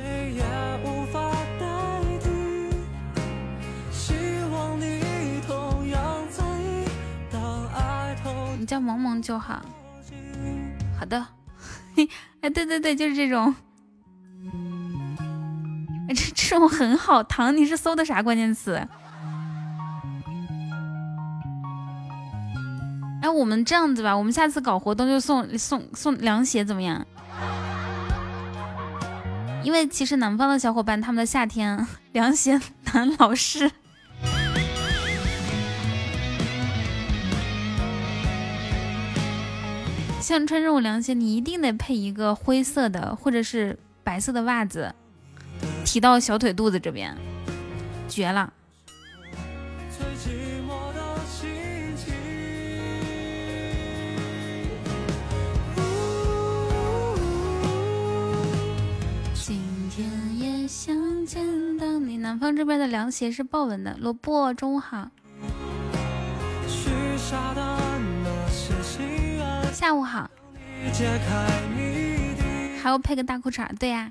你叫萌萌就好。好的。*laughs* 哎，对对对，就是这种。这种很好。糖，你是搜的啥关键词？哎，我们这样子吧，我们下次搞活动就送送送凉鞋，怎么样？因为其实南方的小伙伴，他们的夏天凉鞋难老是。像穿这种凉鞋，你一定得配一个灰色的或者是白色的袜子，提到小腿肚子这边，绝了。想见到你。南方这边的凉鞋是豹纹的。萝卜，中午好。下午好。还要配个大裤衩，对呀。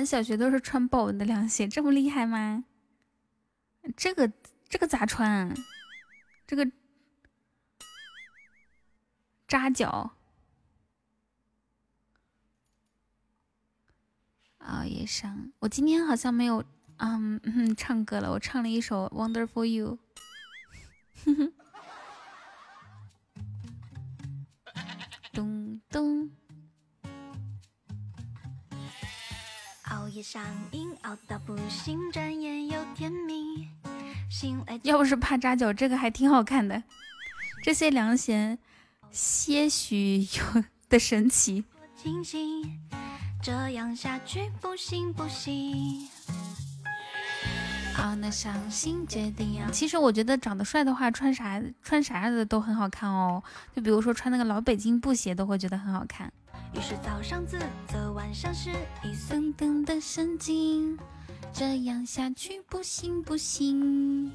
俺小学都是穿豹纹的凉鞋，这么厉害吗？这个这个咋穿？这个扎脚。熬夜伤，我今天好像没有嗯唱歌了，我唱了一首《Wonderful You》。咚 *laughs* 咚。熬夜上瘾，熬到不行，转眼又天明。醒来要不是怕扎脚，这个还挺好看的。这些凉鞋些许有的神奇。这样下去不行不行。好，那伤心决定要。其实我觉得长得帅的话，穿啥穿啥样的都很好看哦。就比如说穿那个老北京布鞋，都会觉得很好看。于是早上自责，晚上是一噔噔的神经。这样下去不行不行。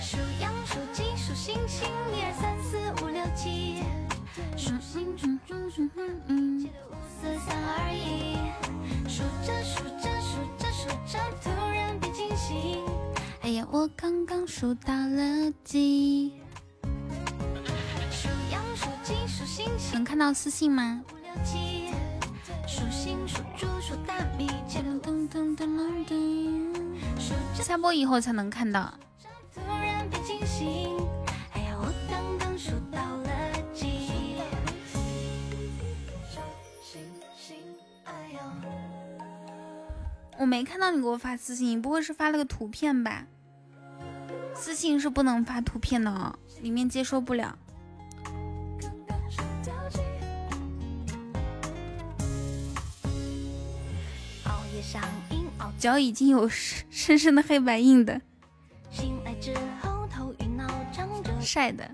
数羊数鸡数星星，一二三四五六七。数星数猪数嗯嗯。四三二一，数着数着数着数着，突然被惊醒。哎呀，我刚刚数到了几？能看到私信吗？数星数猪数大米。下播以后才能看到。我没看到你给我发私信，你不会是发了个图片吧？私信是不能发图片的哦，里面接收不了。脚已经有深深的黑白印的，晒的。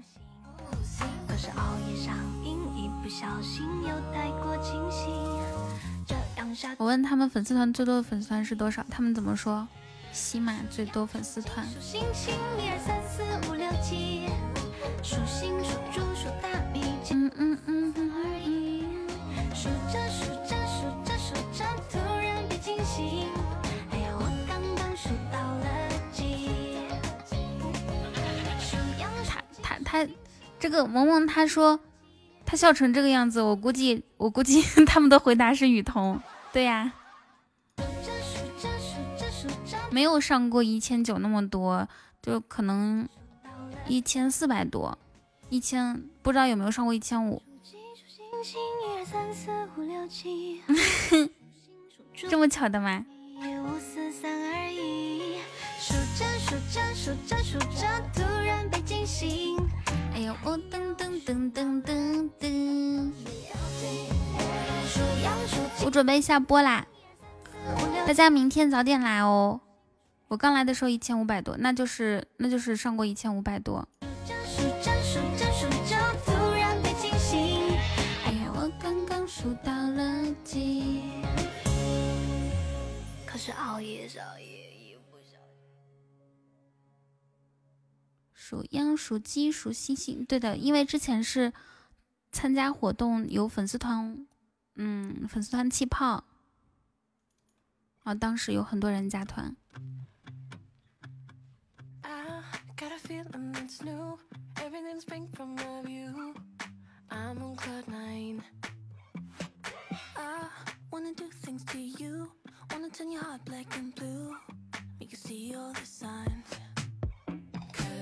我问他们粉丝团最多的粉丝团是多少，他们怎么说？喜马最多粉丝团。嗯嗯嗯嗯。数他这个萌萌他说他笑成这个样子，我估计我估计 *laughs* 他们的回答是雨桐。对呀，没有上过一千九那么多，就可能一千四百多，一千不知道有没有上过一千五。*laughs* 这么巧的吗？我噔噔噔噔噔噔。我准备下播啦，大家明天早点来哦。我刚来的时候一千五百多，那就是那就是上过一千五百多。哎呀，我刚刚数到了几？可是熬夜少也不数羊数鸡数星星，对的，因为之前是参加活动有粉丝团。嗯，粉丝团气泡啊，当时有很多人加团。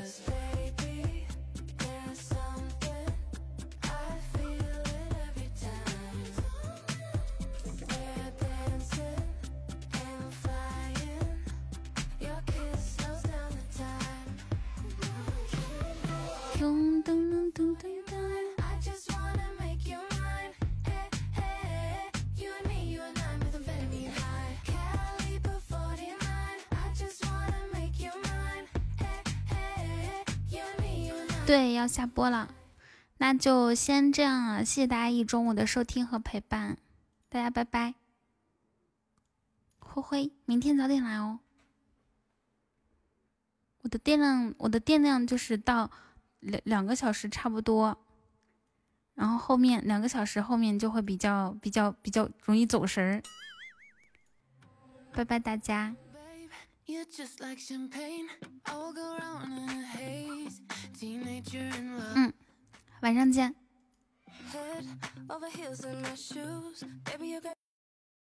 space 对要下播了。那就先这样了谢谢大家一中午的收听和陪伴大家拜拜。灰灰明天早点来哦。我的电量我的电量就是到两两个小时差不多。然后后面两个小时后面就会比较比较比较容易走神儿。拜拜大家。You're just like champagne. I will go round in a haze. Teenager in love. Mm. over heels in my shoes. Baby, you got.